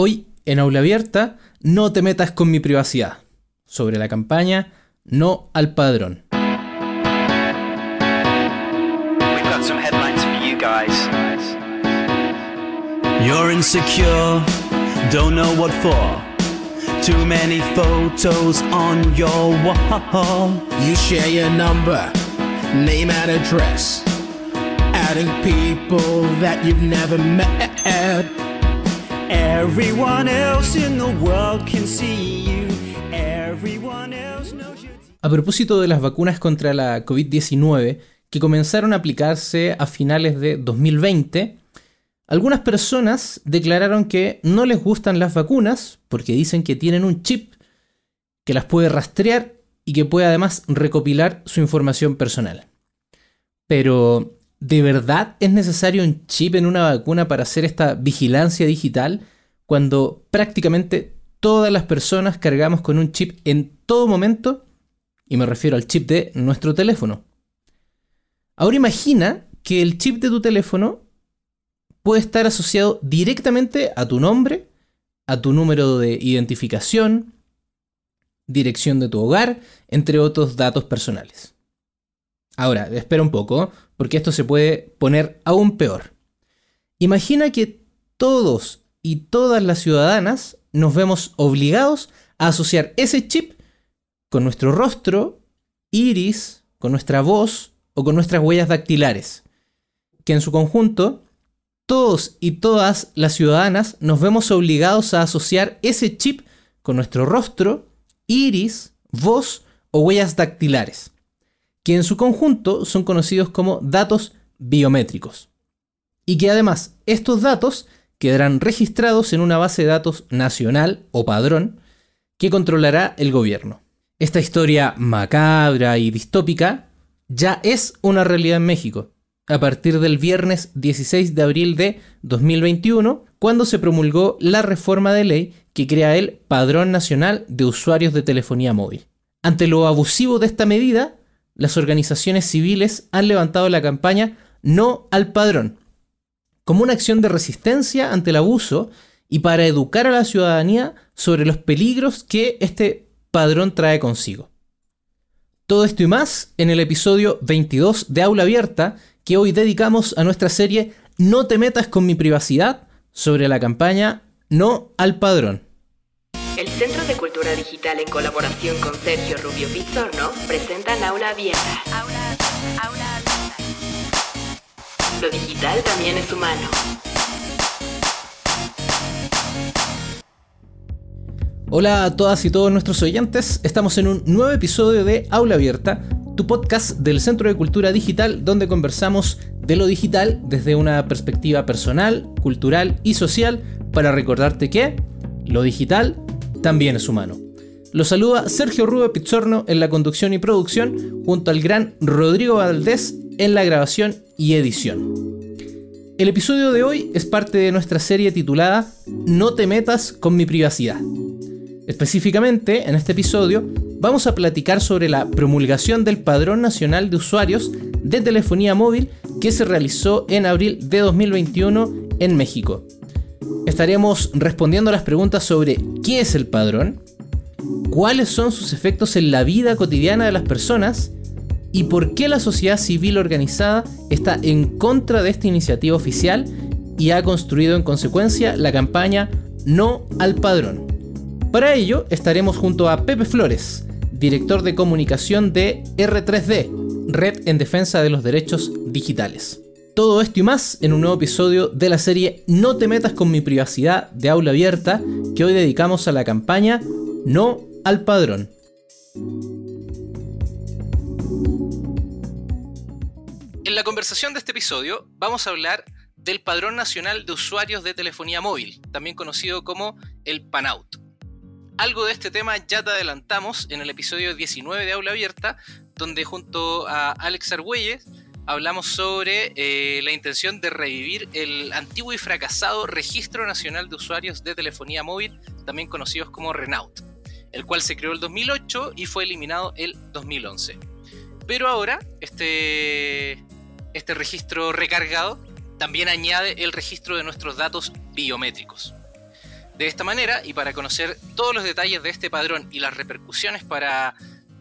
Hoy, en Aula Abierta, no te metas con mi privacidad. Sobre la campaña No al Padrón. We've got some headlines for you guys. You're insecure, don't know what for. Too many photos on your wall. You share your number, name and address. Adding people that you've never met. A propósito de las vacunas contra la COVID-19 que comenzaron a aplicarse a finales de 2020, algunas personas declararon que no les gustan las vacunas porque dicen que tienen un chip que las puede rastrear y que puede además recopilar su información personal. Pero, ¿de verdad es necesario un chip en una vacuna para hacer esta vigilancia digital cuando prácticamente todas las personas cargamos con un chip en todo momento? Y me refiero al chip de nuestro teléfono. Ahora imagina que el chip de tu teléfono puede estar asociado directamente a tu nombre, a tu número de identificación, dirección de tu hogar, entre otros datos personales. Ahora, espera un poco, porque esto se puede poner aún peor. Imagina que todos y todas las ciudadanas nos vemos obligados a asociar ese chip con nuestro rostro, iris, con nuestra voz o con nuestras huellas dactilares, que en su conjunto todos y todas las ciudadanas nos vemos obligados a asociar ese chip con nuestro rostro, iris, voz o huellas dactilares, que en su conjunto son conocidos como datos biométricos. Y que además estos datos quedarán registrados en una base de datos nacional o padrón que controlará el gobierno. Esta historia macabra y distópica ya es una realidad en México, a partir del viernes 16 de abril de 2021, cuando se promulgó la reforma de ley que crea el Padrón Nacional de Usuarios de Telefonía Móvil. Ante lo abusivo de esta medida, las organizaciones civiles han levantado la campaña No al Padrón, como una acción de resistencia ante el abuso y para educar a la ciudadanía sobre los peligros que este padrón trae consigo. Todo esto y más en el episodio 22 de Aula Abierta que hoy dedicamos a nuestra serie No te metas con mi privacidad sobre la campaña No al Padrón. Centro de Cultura Digital en colaboración con Sergio Rubio Pizzorno presentan Aula Abierta. Aula, aula abierta. Lo digital también es humano. Hola a todas y todos nuestros oyentes, estamos en un nuevo episodio de Aula Abierta, tu podcast del Centro de Cultura Digital donde conversamos de lo digital desde una perspectiva personal, cultural y social para recordarte que lo digital también es humano. Lo saluda Sergio Rubio Pizzorno en la conducción y producción junto al gran Rodrigo Valdés en la grabación y edición. El episodio de hoy es parte de nuestra serie titulada No te metas con mi privacidad. Específicamente, en este episodio, vamos a platicar sobre la promulgación del Padrón Nacional de Usuarios de Telefonía Móvil que se realizó en abril de 2021 en México. Estaremos respondiendo a las preguntas sobre qué es el padrón, cuáles son sus efectos en la vida cotidiana de las personas y por qué la sociedad civil organizada está en contra de esta iniciativa oficial y ha construido en consecuencia la campaña No al Padrón. Para ello estaremos junto a Pepe Flores, director de comunicación de R3D, Red en Defensa de los Derechos Digitales. Todo esto y más en un nuevo episodio de la serie No te metas con mi privacidad de aula abierta que hoy dedicamos a la campaña No al Padrón. En la conversación de este episodio vamos a hablar del Padrón Nacional de Usuarios de Telefonía Móvil, también conocido como el PANAUT. Algo de este tema ya te adelantamos en el episodio 19 de Aula Abierta, donde junto a Alex Argüelles hablamos sobre eh, la intención de revivir el antiguo y fracasado Registro Nacional de Usuarios de Telefonía Móvil, también conocidos como RENAUT, el cual se creó el 2008 y fue eliminado el 2011. Pero ahora, este, este registro recargado también añade el registro de nuestros datos biométricos. De esta manera, y para conocer todos los detalles de este padrón y las repercusiones para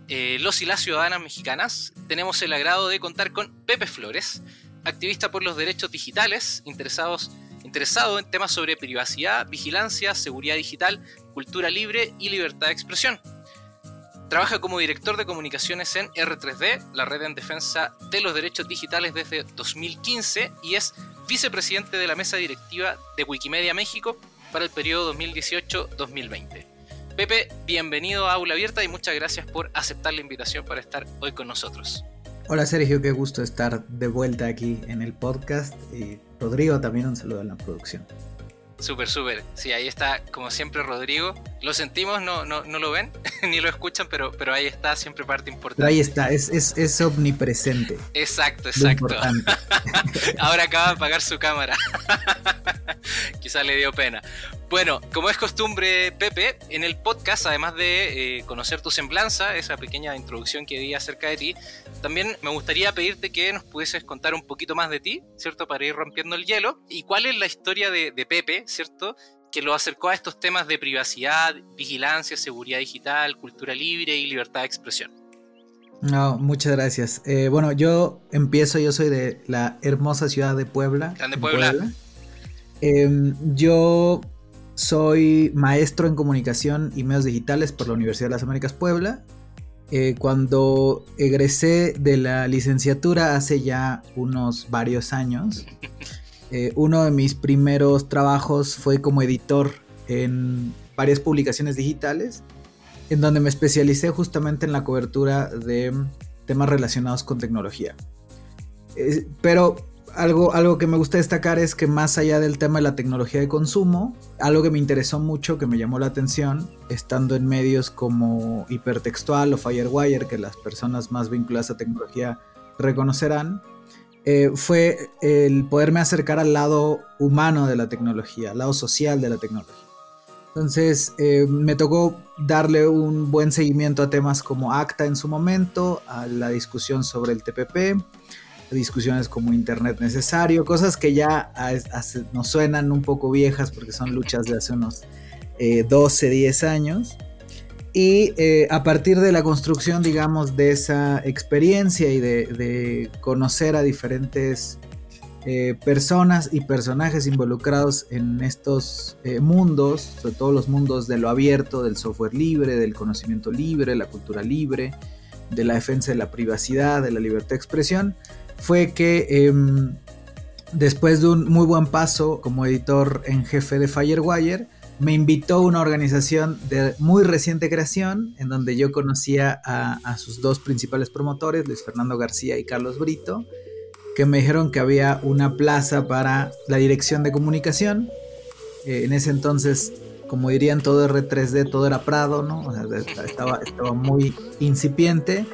eh, los y las ciudadanas mexicanas, tenemos el agrado de contar con Pepe Flores, activista por los derechos digitales, interesados, interesado en temas sobre privacidad, vigilancia, seguridad digital, cultura libre y libertad de expresión. Trabaja como director de comunicaciones en R3D, la red en defensa de los derechos digitales desde 2015, y es vicepresidente de la mesa directiva de Wikimedia México para el periodo 2018-2020. Pepe, bienvenido a Aula Abierta y muchas gracias por aceptar la invitación para estar hoy con nosotros. Hola Sergio, qué gusto estar de vuelta aquí en el podcast y Rodrigo también un saludo en la producción. Súper, súper. Sí, ahí está, como siempre, Rodrigo. Lo sentimos, no, no, no lo ven, ni lo escuchan, pero, pero ahí está, siempre parte importante. Pero ahí está, es, es, es omnipresente. Exacto, exacto. Ahora acaba de apagar su cámara. Quizá le dio pena. Bueno, como es costumbre, Pepe, en el podcast, además de eh, conocer tu semblanza, esa pequeña introducción que di acerca de ti, también me gustaría pedirte que nos pudieses contar un poquito más de ti, ¿cierto? Para ir rompiendo el hielo. ¿Y cuál es la historia de, de Pepe, ¿cierto? Que lo acercó a estos temas de privacidad, vigilancia, seguridad digital, cultura libre y libertad de expresión. No, muchas gracias. Eh, bueno, yo empiezo, yo soy de la hermosa ciudad de Puebla. Grande Puebla. Puebla. Eh, yo soy maestro en comunicación y medios digitales por la Universidad de las Américas Puebla. Eh, cuando egresé de la licenciatura hace ya unos varios años, eh, uno de mis primeros trabajos fue como editor en varias publicaciones digitales, en donde me especialicé justamente en la cobertura de temas relacionados con tecnología. Eh, pero algo, algo que me gusta destacar es que más allá del tema de la tecnología de consumo, algo que me interesó mucho, que me llamó la atención, estando en medios como Hipertextual o Firewire, que las personas más vinculadas a tecnología reconocerán, eh, fue el poderme acercar al lado humano de la tecnología, al lado social de la tecnología. Entonces eh, me tocó darle un buen seguimiento a temas como ACTA en su momento, a la discusión sobre el TPP, discusiones como Internet necesario, cosas que ya nos suenan un poco viejas porque son luchas de hace unos 12, eh, 10 años. Y eh, a partir de la construcción, digamos, de esa experiencia y de, conocer a diferentes eh, personas y personajes involucrados en estos mundos, sobre todo los mundos de lo abierto, del software libre, del conocimiento libre, la cultura libre, de la defensa de la privacidad, de la libertad de expresión, fue que em, después de un muy buen paso como editor en jefe de Firewire, me invitó una organización de muy reciente creación, en donde yo conocía a, sus dos principales promotores, Luis Fernando García y Carlos Brito, que me dijeron que había una plaza para la dirección de comunicación. Eh, en ese entonces, como dirían todo R3D, todo era Prado, ¿no? estaba, estaba muy incipiente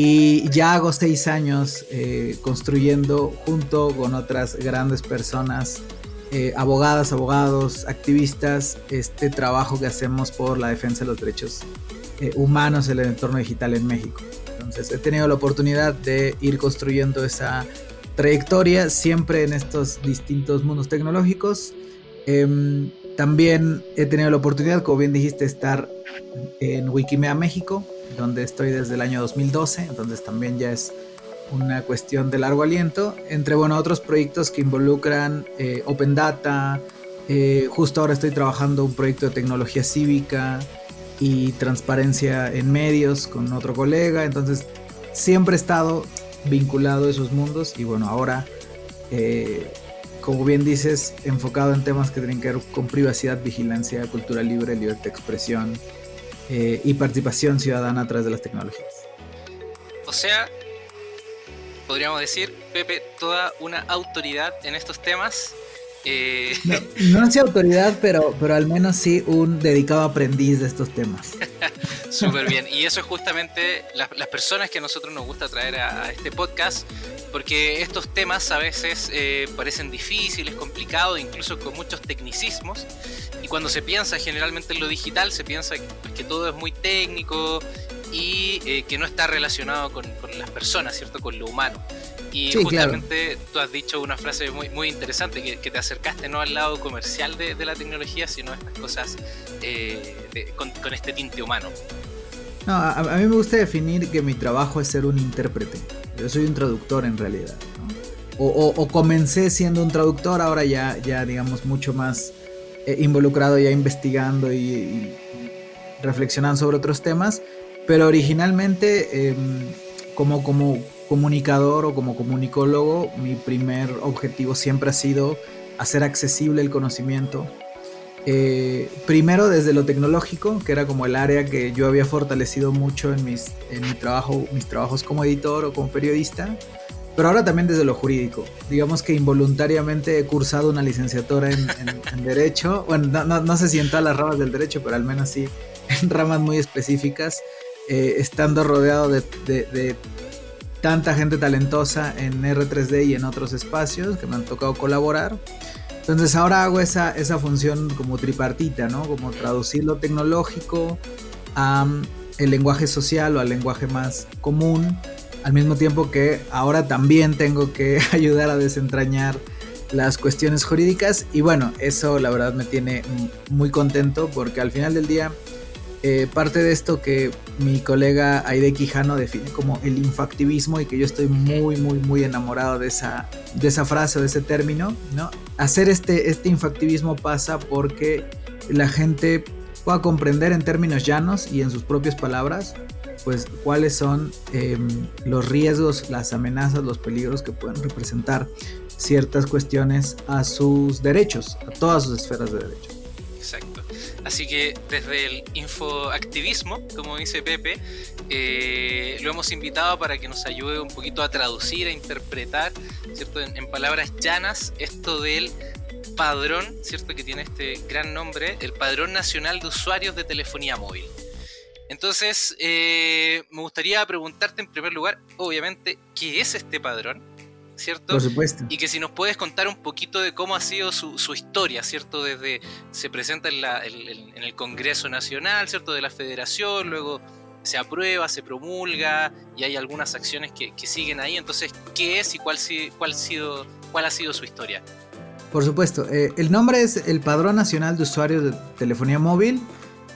y ya hago seis años eh, construyendo junto con otras grandes personas, eh, abogadas, abogados, activistas, este trabajo que hacemos por la defensa de los derechos eh, humanos en el entorno digital en México. Entonces he tenido la oportunidad de ir construyendo esa trayectoria siempre en estos distintos mundos tecnológicos. Em, también he tenido la oportunidad, como bien dijiste, estar en Wikimedia México, donde estoy desde el año 2012, entonces también ya es una cuestión de largo aliento, entre bueno, otros proyectos que involucran eh, Open Data, eh, justo ahora estoy trabajando un proyecto de tecnología cívica y transparencia en medios con otro colega, entonces siempre he estado vinculado a esos mundos y bueno, ahora, eh, como bien dices, enfocado en temas que tienen que ver con privacidad, vigilancia, cultura libre, libertad de expresión, eh, y participación ciudadana a través de las tecnologías. O sea, podríamos decir, Pepe, toda una autoridad en estos temas. Eh... No, no sé autoridad, pero, pero al menos sí un dedicado aprendiz de estos temas. Súper bien. Y eso es justamente las, personas que a nosotros nos gusta traer a, este podcast, porque estos temas a veces eh, parecen difíciles, complicados, incluso con muchos tecnicismos. Y cuando se piensa generalmente en lo digital, se piensa que, todo es muy técnico y eh, que no está relacionado con, las personas, ¿cierto? Con lo humano. Y Sí, claro. justamente tú has dicho una frase muy, muy interesante, que, que te acercaste no al lado comercial de, de la tecnología, sino a estas cosas eh, de- con, con este tinte humano. No, a, a mí me gusta definir que mi trabajo es ser un intérprete. Yo soy un traductor en realidad. ¿no? O, o- o comencé siendo un traductor, ahora ya, ya digamos, mucho más eh, involucrado, ya investigando y, y reflexionando sobre otros temas. Pero originalmente, em, como, como comunicador o como comunicólogo, mi primer objetivo siempre ha sido hacer accesible el conocimiento. Eh, primero desde lo tecnológico, que era como el área que yo había fortalecido mucho en, mis, en mi trabajo, mis trabajos como editor o como periodista, pero ahora también desde lo jurídico. Digamos que involuntariamente he cursado una licenciatura en, en- en Derecho, bueno, no, no- no sé si en todas las ramas del Derecho, pero al menos sí en ramas muy específicas, eh, estando rodeado de, de- tanta gente talentosa en R3D y en otros espacios que me han tocado colaborar. Entonces ahora hago esa, esa función como tripartita, ¿no? Como traducir lo tecnológico a mm, el lenguaje social o al lenguaje más común, al mismo tiempo que ahora también tengo que ayudar a desentrañar las cuestiones jurídicas y bueno, eso la verdad me tiene muy contento porque al final del día eh, parte de esto que mi colega Aide Quijano define como el infactivismo y que yo estoy muy, muy, muy enamorado de esa, de esa frase o de ese término, ¿no? Hacer este, este infactivismo pasa porque la gente pueda comprender en términos llanos y en sus propias palabras, pues cuáles son eh, los riesgos, las amenazas, los peligros que pueden representar ciertas cuestiones a sus derechos, a todas sus esferas de derechos. Exacto. Así que desde el infoactivismo, como dice Pepe, eh, lo hemos invitado para que nos ayude un poquito a traducir, a interpretar, ¿cierto? En, palabras llanas, esto del padrón, ¿cierto? Que tiene este gran nombre, el Padrón Nacional de Usuarios de Telefonía Móvil. Entonces, eh, me gustaría preguntarte en primer lugar, obviamente, ¿qué es este padrón? ¿Cierto? Por supuesto. Y que si nos puedes contar un poquito de cómo ha sido su, su historia, ¿cierto? Desde se presenta en, la- en el Congreso Nacional, ¿cierto? De la Federación, luego se aprueba, se promulga y hay algunas acciones que, que siguen ahí. Entonces, ¿qué es y cuál, cuál, sido, cuál ha sido su historia? Por supuesto. eh, el nombre es el Padrón Nacional de Usuarios de Telefonía Móvil,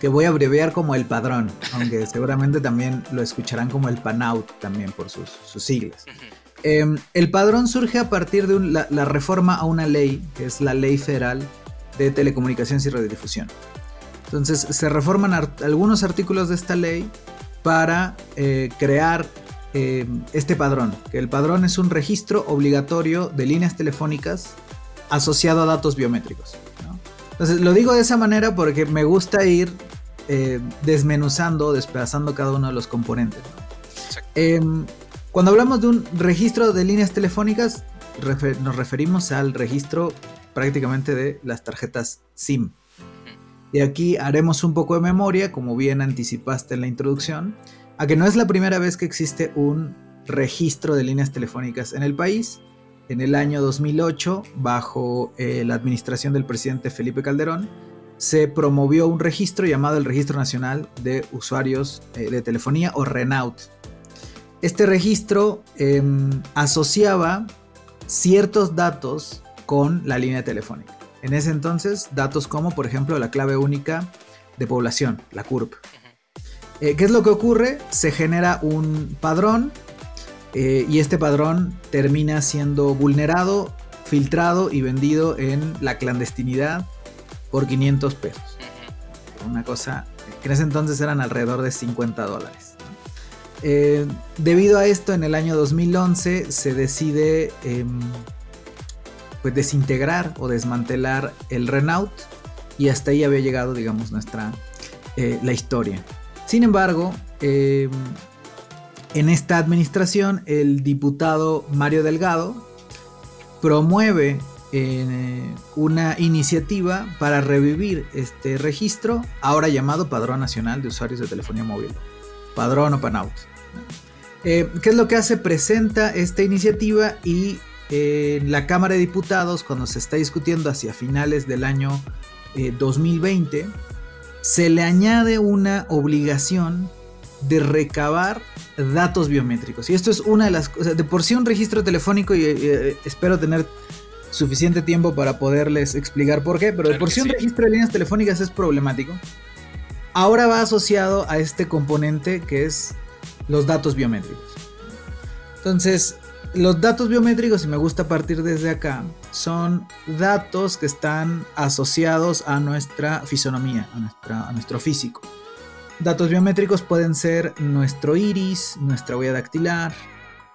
que voy a abreviar como el Padrón, aunque seguramente también lo escucharán como el PANAUT también por sus, sus siglas. Ujú. Eh, el padrón surge a partir de un- la, la reforma a una ley, que es la Ley Federal de Telecomunicaciones y Radiodifusión. Entonces se reforman algunos artículos de esta ley para eh, crear eh, este padrón, que el padrón es un registro obligatorio de líneas telefónicas asociado a datos biométricos. ¿no? Entonces lo digo de esa manera porque me gusta ir eh, desmenuzando, despedazando cada uno de los componentes. ¿no? Cuando hablamos de un registro de líneas telefónicas, refer- nos referimos al registro prácticamente de las tarjetas SIM. Y aquí haremos un poco de memoria, como bien anticipaste en la introducción, a que no es la primera vez que existe un registro de líneas telefónicas en el país. En el año 2008, bajo eh, la administración del presidente Felipe Calderón, se promovió un registro llamado el Registro Nacional de Usuarios eh, de Telefonía o RENAUT. Este registro em, asociaba ciertos datos con la línea telefónica. En ese entonces, datos como, por ejemplo, la clave única de población, la CURP. Eh, ¿Qué es lo que ocurre? Se genera un padrón eh, y este padrón termina siendo vulnerado, filtrado y vendido en la clandestinidad por 500 pesos. Una cosa que en ese entonces eran alrededor de 50 dólares. Eh, debido a esto, en el año 2011 se decide em, pues desintegrar o desmantelar el Renault y hasta ahí había llegado, digamos, nuestra eh, la historia. Sin embargo, em, en esta administración, el diputado Mario Delgado promueve eh, una iniciativa para revivir este registro, ahora llamado Padrón Nacional de Usuarios de Telefonía Móvil, Padrón o PANAUT. Eh, ¿Qué es lo que hace? Presenta esta iniciativa y eh, en la Cámara de Diputados, cuando se está discutiendo hacia finales del año eh, 2020, se le añade una obligación de recabar datos biométricos. Y esto es una de las cosas, de por sí un registro telefónico, y eh, espero tener suficiente tiempo para poderles explicar por qué, pero de por sí un registro de líneas telefónicas es problemático. Ahora va asociado a este componente que es los datos biométricos. Entonces, los datos biométricos, y me gusta partir desde acá, son datos que están asociados a nuestra fisonomía, a, nuestro físico. Datos biométricos pueden ser nuestro iris, nuestra huella dactilar,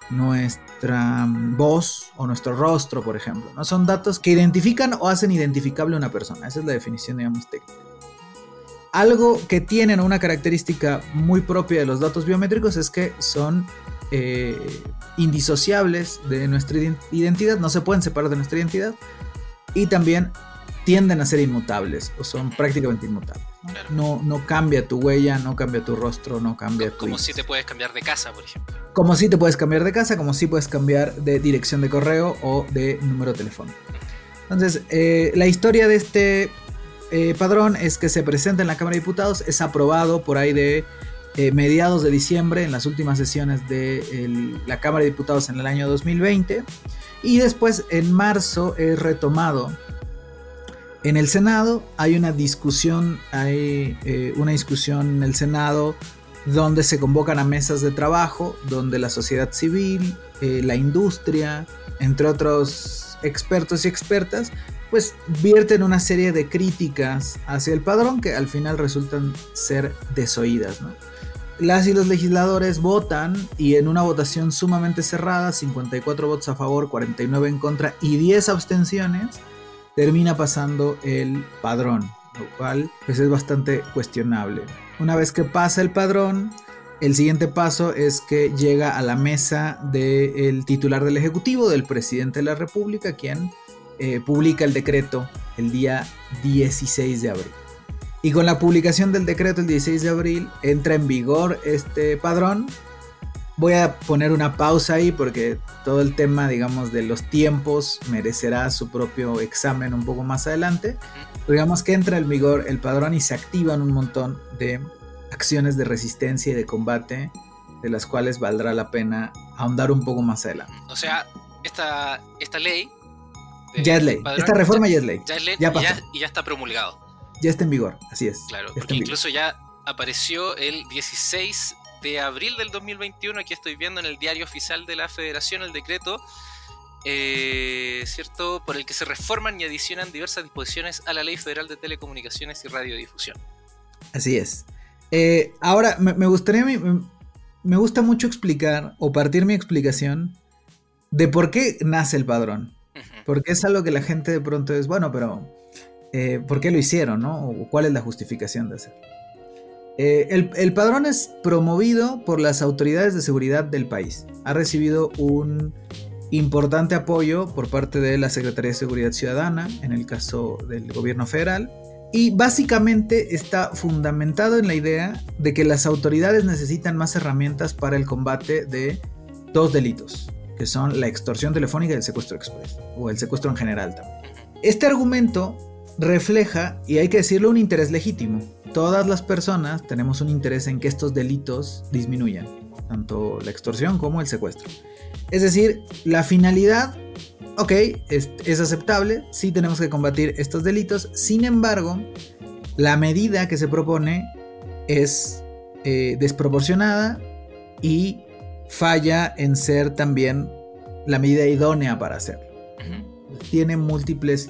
nuestra mm, voz o nuestro rostro, por ejemplo. ¿no? Son datos que identifican o hacen identificable a una persona. Esa es la definición, digamos, técnica. Algo que tienen una característica muy propia de los datos biométricos es que son eh, indisociables de nuestra ident- identidad, no se pueden separar de nuestra identidad y también tienden a ser inmutables o son prácticamente inmutables. ¿no? Claro. No, no cambia tu huella, no cambia tu rostro, no cambia tu Como si te puedes cambiar de casa, por ejemplo. Como si te puedes cambiar de casa, como si puedes cambiar de dirección de correo o de número telefónico. Entonces, eh, la historia de este eh, padrón es que se presenta en la Cámara de Diputados, es aprobado por ahí de eh, mediados de diciembre, en las últimas sesiones de la Cámara de Diputados en el año 2020, y después en marzo es retomado en el Senado. Hay una discusión, hay eh, una discusión en el Senado donde se convocan a mesas de trabajo, donde la sociedad civil, la industria, entre otros expertos y expertas, pues vierten una serie de críticas hacia el padrón que al final resultan ser desoídas. Las y los legisladores votan y en una votación sumamente cerrada, 54 votos a favor, 49 en contra y 10 abstenciones, termina pasando el padrón, lo cual pues es bastante cuestionable. Una vez que pasa el padrón, el siguiente paso es que llega a la mesa del titular del Ejecutivo, del presidente de la República, quien eh, publica el decreto el día 16 de abril. Y con la publicación del decreto el 16 de abril entra en vigor este padrón. Voy a poner una pausa ahí porque todo el tema, digamos, de los tiempos merecerá su propio examen un poco más adelante. Digamos que entra en vigor el padrón y se activan un montón de acciones de resistencia y de combate, de las cuales valdrá la pena ahondar un poco más adelante. O sea, esta, esta ley. De Ya es ley. padrón, Esta reforma ya es ley. ya es ley ya y, ya, y ya está promulgado. Ya está en vigor, así es. Claro, Ya porque vigor. incluso ya apareció el 16 de abril del 2021. Aquí estoy viendo en el diario oficial de la Federación el decreto, eh, ¿cierto? Por el que se reforman y adicionan diversas disposiciones a la Ley Federal de Telecomunicaciones y Radiodifusión. Así es. Eh, ahora, me, me gustaría, me, me gusta mucho explicar o partir mi explicación de por qué nace el padrón. Porque es algo que la gente de pronto es, bueno, pero eh, ¿por qué lo hicieron, no? O cuál es la justificación de hacerlo. Eh, el, el padrón es promovido por las autoridades de seguridad del país. Ha recibido un importante apoyo por parte de la Secretaría de Seguridad Ciudadana, en el caso del gobierno federal, y básicamente está fundamentado en la idea de que las autoridades necesitan más herramientas para el combate de dos delitos, que son la extorsión telefónica y el secuestro express, o el secuestro en general también. Este argumento refleja, y hay que decirlo, un interés legítimo. Todas las personas tenemos un interés en que estos delitos disminuyan, tanto la extorsión como el secuestro. Es decir, la finalidad, ok, es, es aceptable, sí tenemos que combatir estos delitos, sin embargo, la medida que se propone es eh, desproporcionada y falla en ser también la medida idónea para hacerlo tiene múltiples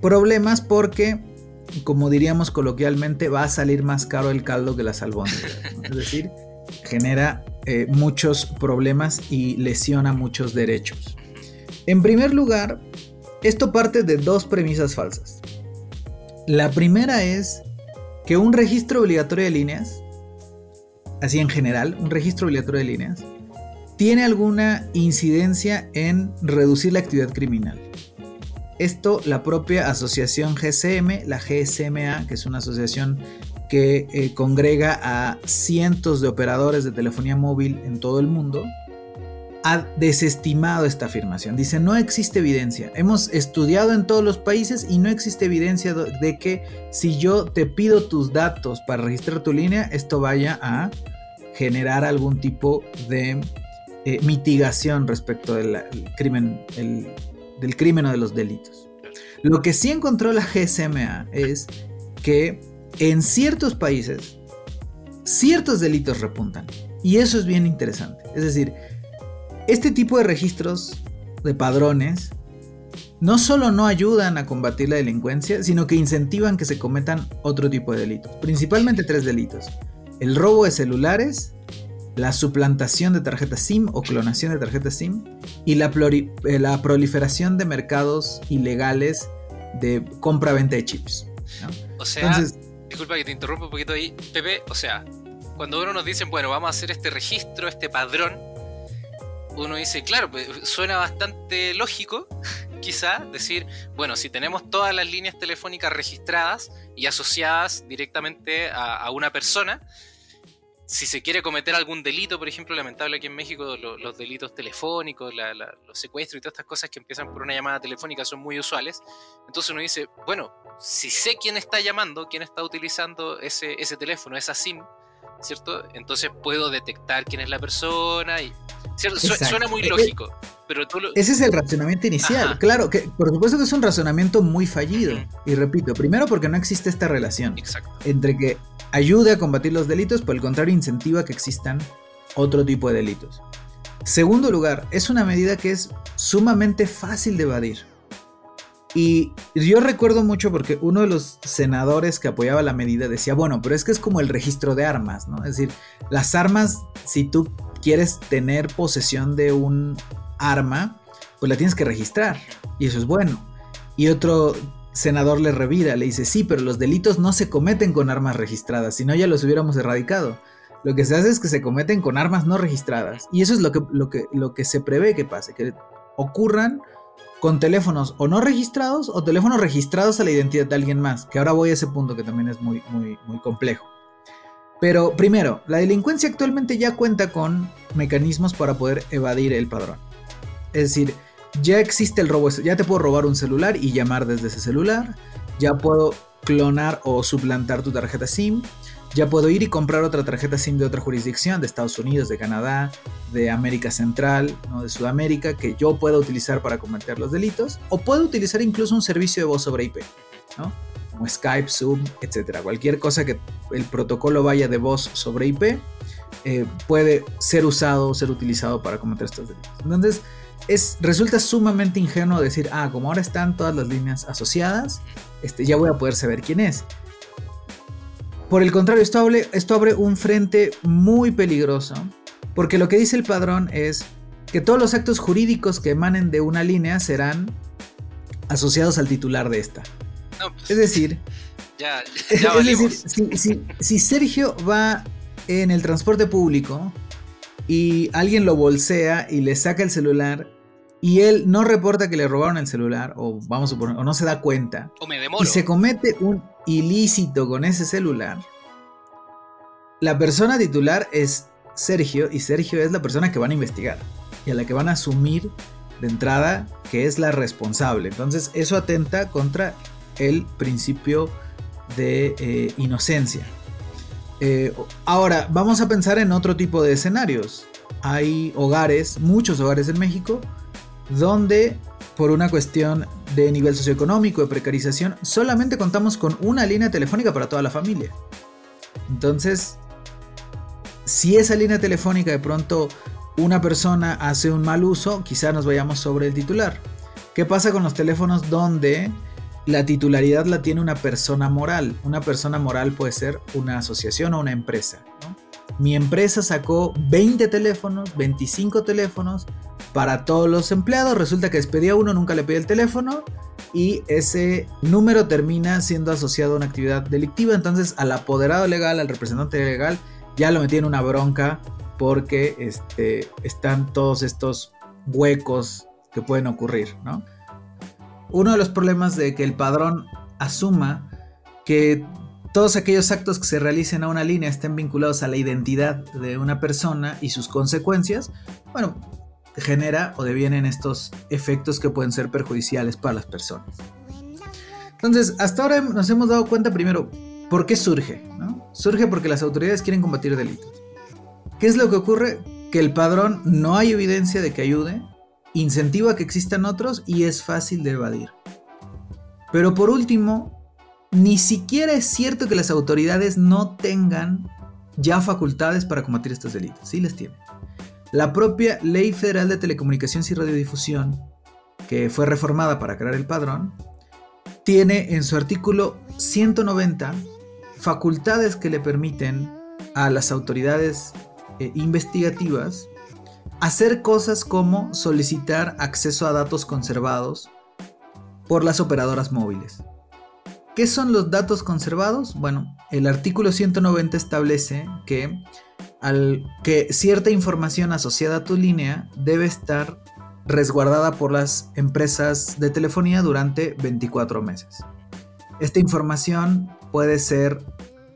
problemas porque, como diríamos coloquialmente, va a salir más caro el caldo que las albóndigas. ¿no? Es decir, genera eh, muchos problemas y lesiona muchos derechos. En primer lugar, esto parte de dos premisas falsas. La primera es que un registro obligatorio de líneas, así en general, un registro obligatorio de líneas, tiene alguna incidencia en reducir la actividad criminal. Esto la propia asociación GCM, la GSMA, que es una asociación que eh, congrega a cientos de operadores de telefonía móvil en todo el mundo, ha desestimado esta afirmación. Dice, no existe evidencia. Hemos estudiado en todos los países y no existe evidencia de que si yo te pido tus datos para registrar tu línea, esto vaya a generar algún tipo de eh, mitigación respecto del el crimen, el- del crimen o de los delitos. Lo que sí encontró la GSMA es que en ciertos países ciertos delitos repuntan. Y eso es bien interesante. Es decir, este tipo de registros de padrones no solo no ayudan a combatir la delincuencia, sino que incentivan que se cometan otro tipo de delitos. Principalmente tres delitos. El robo de celulares, la suplantación de tarjetas SIM o clonación de tarjetas SIM y la, eh, la proliferación de mercados ilegales de compra-venta de chips. ¿no? O sea, Entonces, disculpa que te interrumpa un poquito ahí, Pepe. O sea, cuando uno nos dicen, bueno, vamos a hacer este registro, este padrón, uno dice, claro, pues, suena bastante lógico, quizá, decir, bueno, si tenemos todas las líneas telefónicas registradas y asociadas directamente a, a una persona, si se quiere cometer algún delito, por ejemplo, lamentable aquí en México, lo- los delitos telefónicos, la- la- los secuestros y todas estas cosas que empiezan por una llamada telefónica son muy usuales. Entonces uno dice, bueno, si sé quién está llamando, quién está utilizando ese, ese teléfono, esa SIM, ¿cierto? Entonces puedo detectar quién es la persona y... ¿cierto? Su-. Suena muy Eh, eh, lógico, pero tú lo... Ese es el razonamiento inicial. Ajá. Claro, que por supuesto que es un razonamiento muy fallido. Y repito, primero porque no existe esta relación Exacto. entre que ayude a combatir los delitos, por el contrario incentiva que existan otro tipo de delitos. Segundo lugar, es una medida que es sumamente fácil de evadir. Y yo recuerdo mucho porque uno de los senadores que apoyaba la medida decía, bueno, pero es que es como el registro de armas, ¿no? Es decir, las armas, si tú quieres tener posesión de un arma, pues la tienes que registrar. Y eso es bueno. Y otro senador le revira, le dice, sí, pero los delitos no se cometen con armas registradas, si no ya los hubiéramos erradicado. Lo que se hace es que se cometen con armas no registradas. Y eso es lo que, lo que, lo que se prevé que pase, que ocurran con teléfonos o no registrados o teléfonos registrados a la identidad de alguien más, que ahora voy a ese punto que también es muy, muy, muy complejo. Pero primero, la delincuencia actualmente ya cuenta con mecanismos para poder evadir el padrón. Es decir, ya existe el robo, ya te puedo robar un celular y llamar desde ese celular, ya puedo clonar o suplantar tu tarjeta SIM, ya puedo ir y comprar otra tarjeta SIM de otra jurisdicción, de Estados Unidos, de Canadá, de América Central, de Sudamérica, que yo pueda utilizar para cometer los delitos, o puedo utilizar incluso un servicio de voz sobre IP, ¿no? como Skype, Zoom, etcétera. Cualquier cosa que el protocolo vaya de voz sobre IP eh, puede ser usado o ser utilizado para cometer estos delitos. Entonces, es, resulta sumamente ingenuo decir, ah, como ahora están todas las líneas asociadas, este, ya voy a poder saber quién es. Por el contrario, esto abre, esto abre un frente muy peligroso, porque lo que dice el padrón es que todos los actos jurídicos que emanen de una línea serán asociados al titular de esta. No, pues, Es decir, ya, es decir, si- si Sergio va en el transporte público y alguien lo bolsea y le saca el celular y él no reporta que le robaron el celular o vamos a suponer, o no se da cuenta O me demoro. y se comete un ilícito con ese celular, la persona titular es Sergio y Sergio es la persona que van a investigar y a la que van a asumir de entrada que es la responsable. Entonces eso atenta contra el principio de eh, inocencia. Eh, ahora, vamos a pensar en otro tipo de escenarios. Hay hogares, muchos hogares en México, donde por una cuestión de nivel socioeconómico, de precarización, solamente contamos con una línea telefónica para toda la familia. Entonces, si esa línea telefónica de pronto una persona hace un mal uso, quizá nos vayamos sobre el titular. ¿Qué pasa con los teléfonos donde la titularidad la tiene una persona moral? Una persona moral puede ser una asociación o una empresa. Mi empresa sacó 20 teléfonos, 25 teléfonos para todos los empleados. Resulta que despedía uno, nunca le pedí el teléfono y ese número termina siendo asociado a una actividad delictiva. Entonces al apoderado legal, al representante legal, ya lo metí en una bronca porque este, están todos estos huecos que pueden ocurrir, ¿no? Uno de los problemas de que el padrón asuma que todos aquellos actos que se realicen a una línea estén vinculados a la identidad de una persona y sus consecuencias, bueno, genera o devienen estos efectos que pueden ser perjudiciales para las personas. Entonces, hasta ahora nos hemos dado cuenta primero por qué surge. Surge porque las autoridades quieren combatir delitos. ¿Qué es lo que ocurre? Que el padrón no hay evidencia de que ayude, incentiva que existan otros y es fácil de evadir. Pero por último, ni siquiera es cierto que las autoridades no tengan ya facultades para combatir estos delitos. Sí les tienen. La propia Ley Federal de Telecomunicaciones y Radiodifusión, que fue reformada para crear el padrón, tiene en su artículo 190 facultades que le permiten a las autoridades eh, investigativas hacer cosas como solicitar acceso a datos conservados por las operadoras móviles. ¿Qué son los datos conservados? Bueno, el artículo 190 establece que, al, que cierta información asociada a tu línea debe estar resguardada por las empresas de telefonía durante 24 meses. Esta información puede ser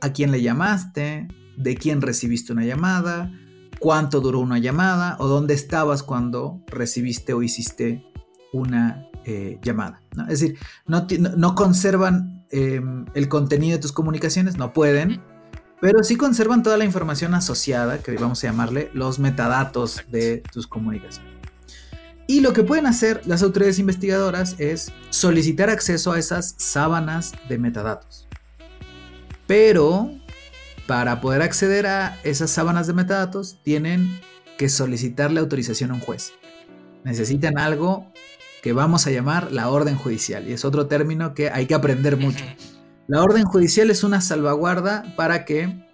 a quién le llamaste, de quién recibiste una llamada, cuánto duró una llamada o dónde estabas cuando recibiste o hiciste una eh, llamada. Es decir, no, conservan em, el contenido de tus comunicaciones, no pueden, pero sí conservan toda la información asociada, que vamos a llamarle los metadatos de tus comunicaciones. Y lo que pueden hacer las autoridades investigadoras es solicitar acceso a esas sábanas de metadatos. Pero para poder acceder a esas sábanas de metadatos tienen que solicitarle autorización a un juez. Necesitan algo que vamos a llamar la orden judicial. Y es otro término que hay que aprender mucho. La orden judicial es una salvaguarda para que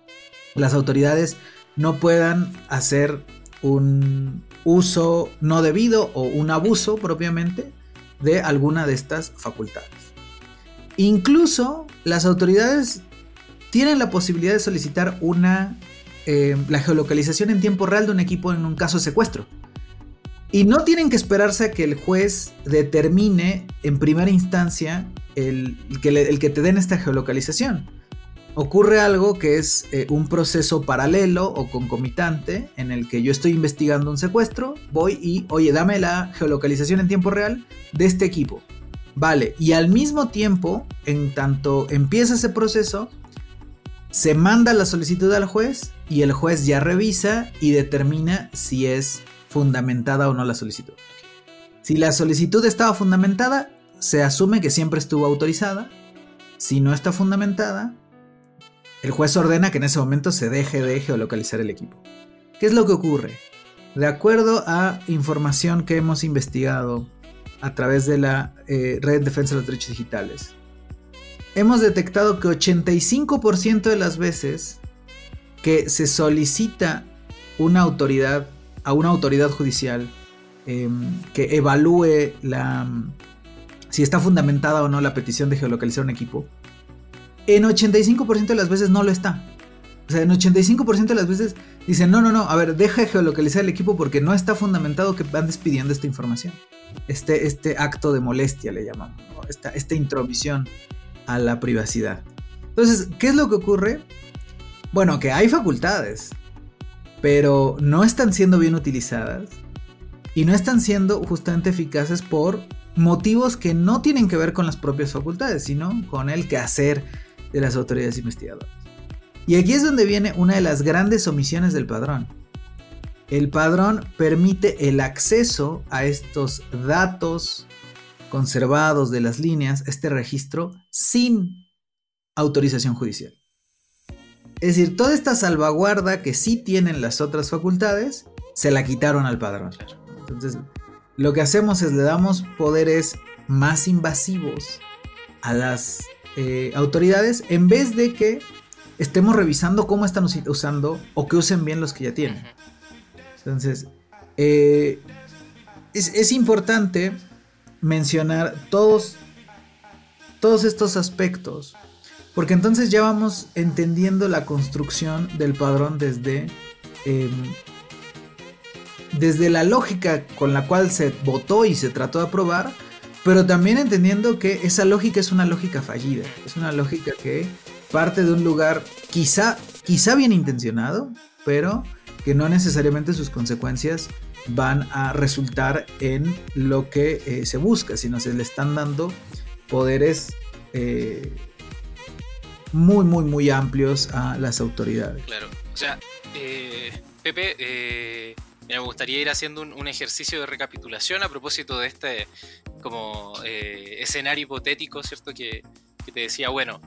las autoridades no puedan hacer un uso no debido o un abuso propiamente de alguna de estas facultades. Incluso las autoridades tienen la posibilidad de solicitar una eh, la geolocalización en tiempo real de un equipo en un caso de secuestro. Y no tienen que esperarse a que el juez determine en primera instancia el, que, el que te den esta geolocalización. Ocurre algo que es eh, un proceso paralelo o concomitante en el que yo estoy investigando un secuestro, voy y, oye, dame la geolocalización en tiempo real de este equipo. Vale, y al mismo tiempo, en tanto empieza ese proceso, se manda la solicitud al juez y el juez ya revisa y determina si es fundamentada o no la solicitud. Si la solicitud estaba fundamentada, se asume que siempre estuvo autorizada. Si no está fundamentada, el juez ordena que en ese momento se deje de geolocalizar el equipo. ¿Qué es lo que ocurre? De acuerdo a información que hemos investigado a través de la eh, Red de Defensa de los Derechos Digitales, hemos detectado que 85% de las veces que se solicita una autoridad a una autoridad judicial em, que evalúe la, si está fundamentada o no la petición de geolocalizar un equipo, en 85% de las veces no lo está. O sea, en 85% de las veces dicen, no, no, no, a ver, deja de geolocalizar el equipo porque no está fundamentado que van despidiendo esta información. Este, este acto de molestia le llamamos, esta, esta intromisión a la privacidad. Entonces, ¿qué es lo que ocurre? Bueno, que hay facultades, pero no están siendo bien utilizadas y no están siendo justamente eficaces por motivos que no tienen que ver con las propias facultades, sino con el quehacer de las autoridades investigadoras. Y aquí es donde viene una de las grandes omisiones del padrón. El padrón permite el acceso a estos datos conservados de las líneas, este registro, sin autorización judicial. Es decir, toda esta salvaguarda que sí tienen las otras facultades, se la quitaron al padrón. Entonces, lo que hacemos es le damos poderes más invasivos a las eh, autoridades en vez de que estemos revisando cómo están usando o que usen bien los que ya tienen. Entonces, eh, es, importante mencionar todos, todos estos aspectos porque entonces ya vamos entendiendo la construcción del padrón desde, em, desde la lógica con la cual se votó y se trató de aprobar, pero también entendiendo que esa lógica es una lógica fallida, es una lógica que parte de un lugar quizá, quizá bien intencionado, pero que no necesariamente sus consecuencias van a resultar en lo que eh, se busca, sino se le están dando poderes eh, muy, muy, muy amplios a las autoridades. Claro, o sea, eh, Pepe, eh, me gustaría ir haciendo un, un ejercicio de recapitulación a propósito de este como eh, escenario hipotético, ¿cierto? Que, que te decía, bueno,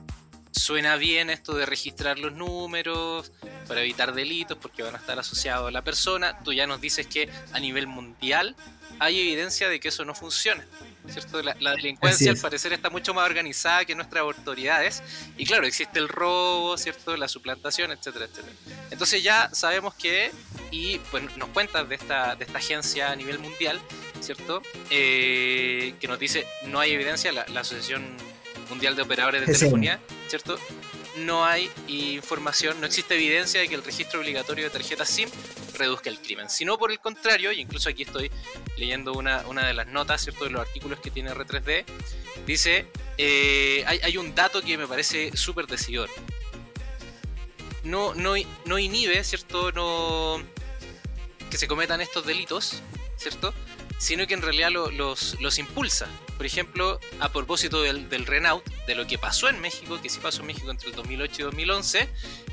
suena bien esto de registrar los números para evitar delitos porque van a estar asociados a la persona. Tú ya nos dices que a nivel mundial hay evidencia de que eso no funciona. ¿Cierto? La, delincuencia al parecer está mucho más organizada que nuestras autoridades. Y claro, existe el robo, ¿cierto? La suplantación, etcétera, etcétera. Entonces ya sabemos que, y pues nos cuentas de esta, de esta agencia a nivel mundial, ¿cierto? Eh, que nos dice no hay evidencia, la, la Asociación Mundial de Operadores de. Telefonía, ¿cierto? No hay información, no existe evidencia de que el registro obligatorio de tarjetas SIM reduzca el crimen, sino por el contrario, y incluso aquí estoy leyendo una, una de las notas, ¿cierto? De los artículos que tiene R3D, dice, eh, hay, hay un dato que me parece súper decidor. No, no, no inhibe, ¿cierto? No, que se cometan estos delitos, ¿cierto? Sino que en realidad lo- los, los impulsa. Por ejemplo, a propósito del, del Renault, de lo que pasó en México, que sí pasó en México entre el 2008 y 2011,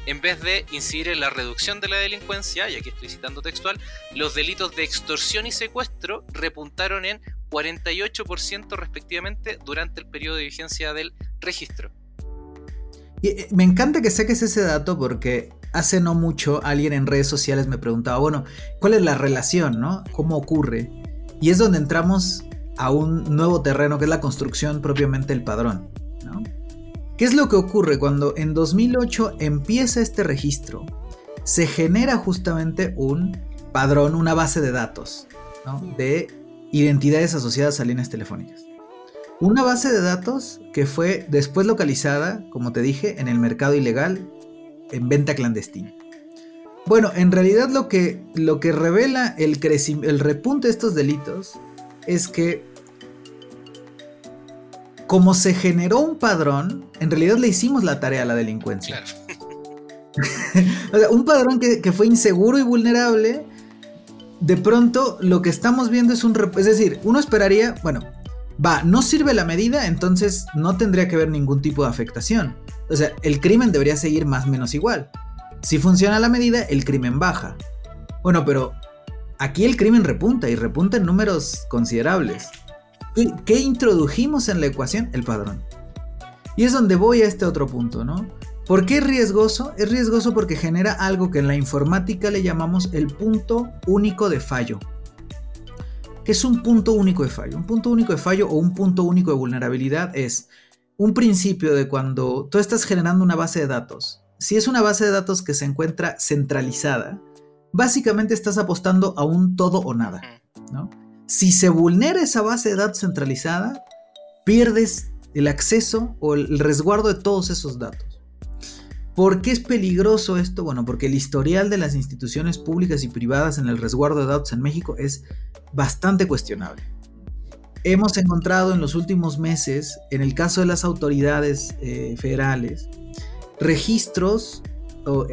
en vez de incidir en la reducción de la delincuencia, y aquí estoy citando textual, los delitos de extorsión y secuestro repuntaron en 48% respectivamente durante el periodo de vigencia del registro. Eh, me encanta que saques ese dato porque hace no mucho alguien en redes sociales me preguntaba, bueno, ¿cuál es la relación, no? ¿Cómo ocurre? Y es donde entramos a un nuevo terreno que es la construcción propiamente del padrón. ¿Qué es lo que ocurre cuando en 2008 empieza este registro? Se genera justamente un padrón, una base de datos. De identidades asociadas a líneas telefónicas. Una base de datos que fue después localizada, como te dije, en el mercado ilegal, en venta clandestina. Bueno, en realidad lo que, lo que revela el, repunte de estos delitos es que como se generó un padrón, en realidad le hicimos la tarea a la delincuencia. Claro. O sea, un padrón que, que fue inseguro y vulnerable, de pronto lo que estamos viendo es un... Es decir, uno esperaría, bueno, va, no sirve la medida, entonces no tendría que haber ningún tipo de afectación. O sea, el crimen debería seguir más o menos igual. Si funciona la medida, el crimen baja. Bueno, pero aquí el crimen repunta y repunta en números considerables. ¿Qué, introdujimos en la ecuación? El padrón. Y es donde voy a este otro punto, ¿no? ¿Por qué es riesgoso? Es riesgoso porque genera algo que en la informática le llamamos el punto único de fallo. ¿Qué es un punto único de fallo? Un punto único de fallo o un punto único de vulnerabilidad es un principio de cuando tú estás generando una base de datos. Si es una base de datos que se encuentra centralizada, básicamente estás apostando a un todo o nada. ¿no? Si se vulnera esa base de datos centralizada, pierdes el acceso o el resguardo de todos esos datos. ¿Por qué es peligroso esto? Bueno, porque el historial de las instituciones públicas y privadas en el resguardo de datos en México es bastante cuestionable. Hemos encontrado en los últimos meses, en el caso de las autoridades eh, federales, registros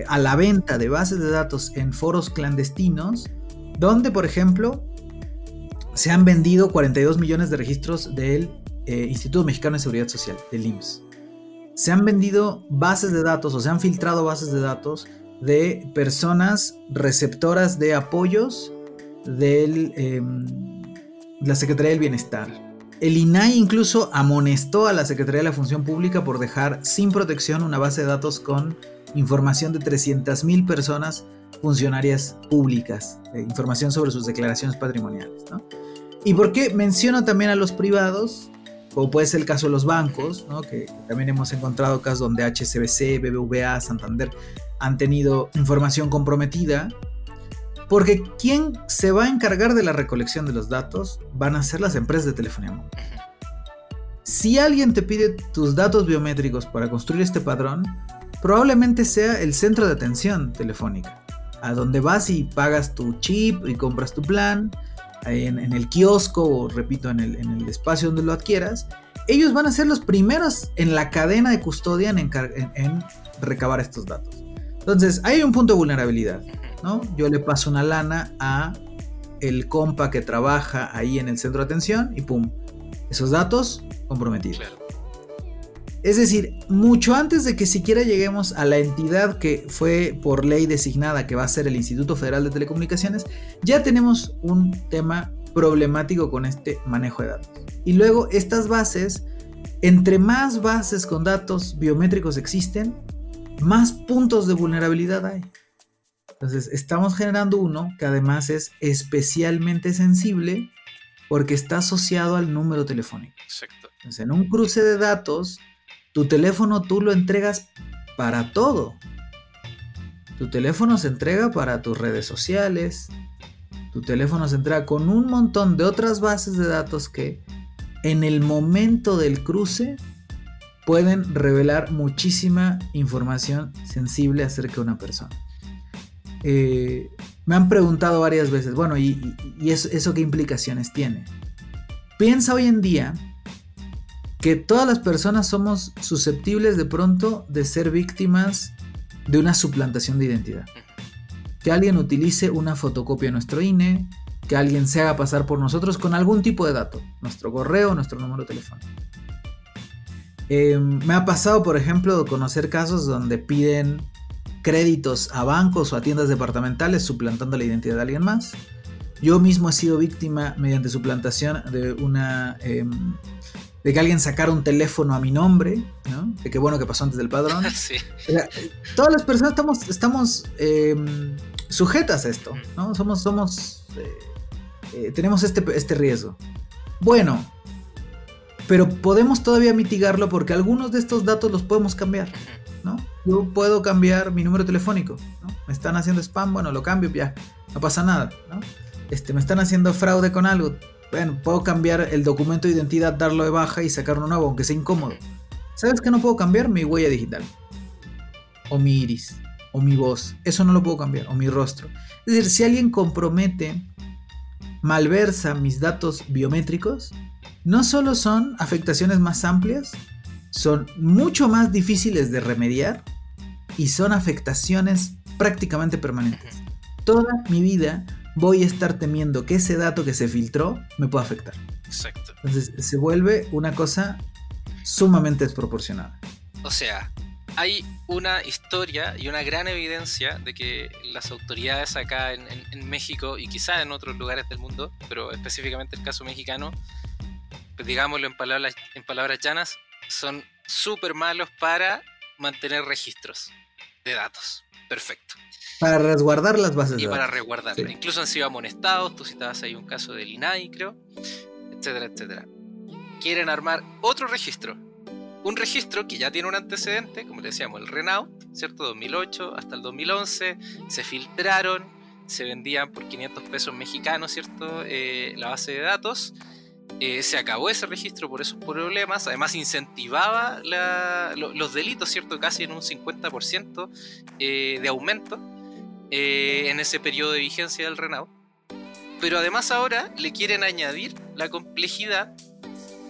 a la venta de bases de datos en foros clandestinos, donde, por ejemplo, se han vendido 42 millones de registros del eh, Instituto Mexicano de Seguridad Social, del IMSS se han vendido bases de datos o se han filtrado bases de datos de personas receptoras de apoyos de eh, la Secretaría del Bienestar. El INAI incluso amonestó a la Secretaría de la Función Pública por dejar sin protección una base de datos con información de 300.000 personas funcionarias públicas, eh, información sobre sus declaraciones patrimoniales. ¿no? ¿Y por qué menciono también a los privados? como puede ser el caso de los bancos, ¿no? que, también hemos encontrado casos donde HSBC, BBVA, Santander han tenido información comprometida, porque quien se va a encargar de la recolección de los datos van a ser las empresas de telefonía móvil. Si alguien te pide tus datos biométricos para construir este padrón, probablemente sea el centro de atención telefónica, a donde vas y pagas tu chip y compras tu plan, en, en, el kiosco o repito en el, en el, espacio donde lo adquieras, ellos van a ser los primeros en la cadena de custodia en, en, en, recabar estos datos. Entonces, hay un punto de vulnerabilidad, ¿no? Yo le paso una lana a el compa que trabaja ahí en el centro de atención y pum, esos datos comprometidos. Claro. Es decir, mucho antes de que siquiera lleguemos a la entidad que fue por ley designada, que va a ser el Instituto Federal de Telecomunicaciones, ya tenemos un tema problemático con este manejo de datos. Y luego estas bases, entre más bases con datos biométricos existen, más puntos de vulnerabilidad hay. Entonces, estamos generando uno que además es especialmente sensible porque está asociado al número telefónico. Exacto. Entonces, en un cruce de datos, tu teléfono tú lo entregas para todo. Tu teléfono se entrega para tus redes sociales. Tu teléfono se entrega con un montón de otras bases de datos que en el momento del cruce pueden revelar muchísima información sensible acerca de una persona. Eh, me han preguntado varias veces, bueno, ¿y, eso, qué implicaciones tiene? Piensa hoy en día que todas las personas somos susceptibles de pronto de ser víctimas de una suplantación de identidad. Que alguien utilice una fotocopia de nuestro INE, que alguien se haga pasar por nosotros con algún tipo de dato, nuestro correo, nuestro número telefónico. Eh, me ha pasado, por ejemplo, conocer casos donde piden créditos a bancos o a tiendas departamentales suplantando la identidad de alguien más. Yo mismo he sido víctima mediante suplantación de una... em, de que alguien sacara un teléfono a mi nombre, ¿no? De que bueno que pasó antes del padrón. sí. O sea, todas las personas estamos, estamos em, sujetas a esto, ¿no? Somos, somos, eh, eh, tenemos este, este riesgo. Bueno, pero podemos todavía mitigarlo porque algunos de estos datos los podemos cambiar, ¿no? Yo puedo cambiar mi número telefónico. Me están haciendo spam, bueno, lo cambio, ya, no pasa nada. Este, me están haciendo fraude con algo, bueno, puedo cambiar el documento de identidad, darlo de baja y sacar uno nuevo, aunque sea incómodo. ¿Sabes qué no puedo cambiar? Mi huella digital o mi iris, o mi voz. Eso no lo puedo cambiar, o mi rostro. Es decir, si alguien compromete, malversa mis datos biométricos, no solo son afectaciones más amplias, son mucho más difíciles de remediar y son afectaciones prácticamente permanentes. Toda mi vida voy a estar temiendo que ese dato que se filtró me pueda afectar. Exacto. Entonces se vuelve una cosa sumamente desproporcionada. O sea, hay una historia y una gran evidencia de que las autoridades acá en, en- en México y quizá en otros lugares del mundo, pero específicamente el caso mexicano, pues digámoslo en palabras, en palabras llanas, son súper malos para mantener registros de datos. Perfecto. Para resguardar las bases Y de para datos. resguardarlo. Sí. Incluso han sido amonestados, tú citabas ahí un caso del INAI, creo, etcétera, etcétera. Quieren armar otro registro. Un registro que ya tiene un antecedente, como le decíamos, el Renault, ¿cierto? 2008 hasta el 2011, se filtraron, se vendían por 500 pesos mexicanos, ¿cierto? Eh, la base de datos. Eh, se acabó ese registro por esos problemas, además incentivaba los delitos, ¿cierto? Casi en un 50% eh, de aumento eh, en ese periodo de vigencia del Renault. Pero además ahora le quieren añadir la complejidad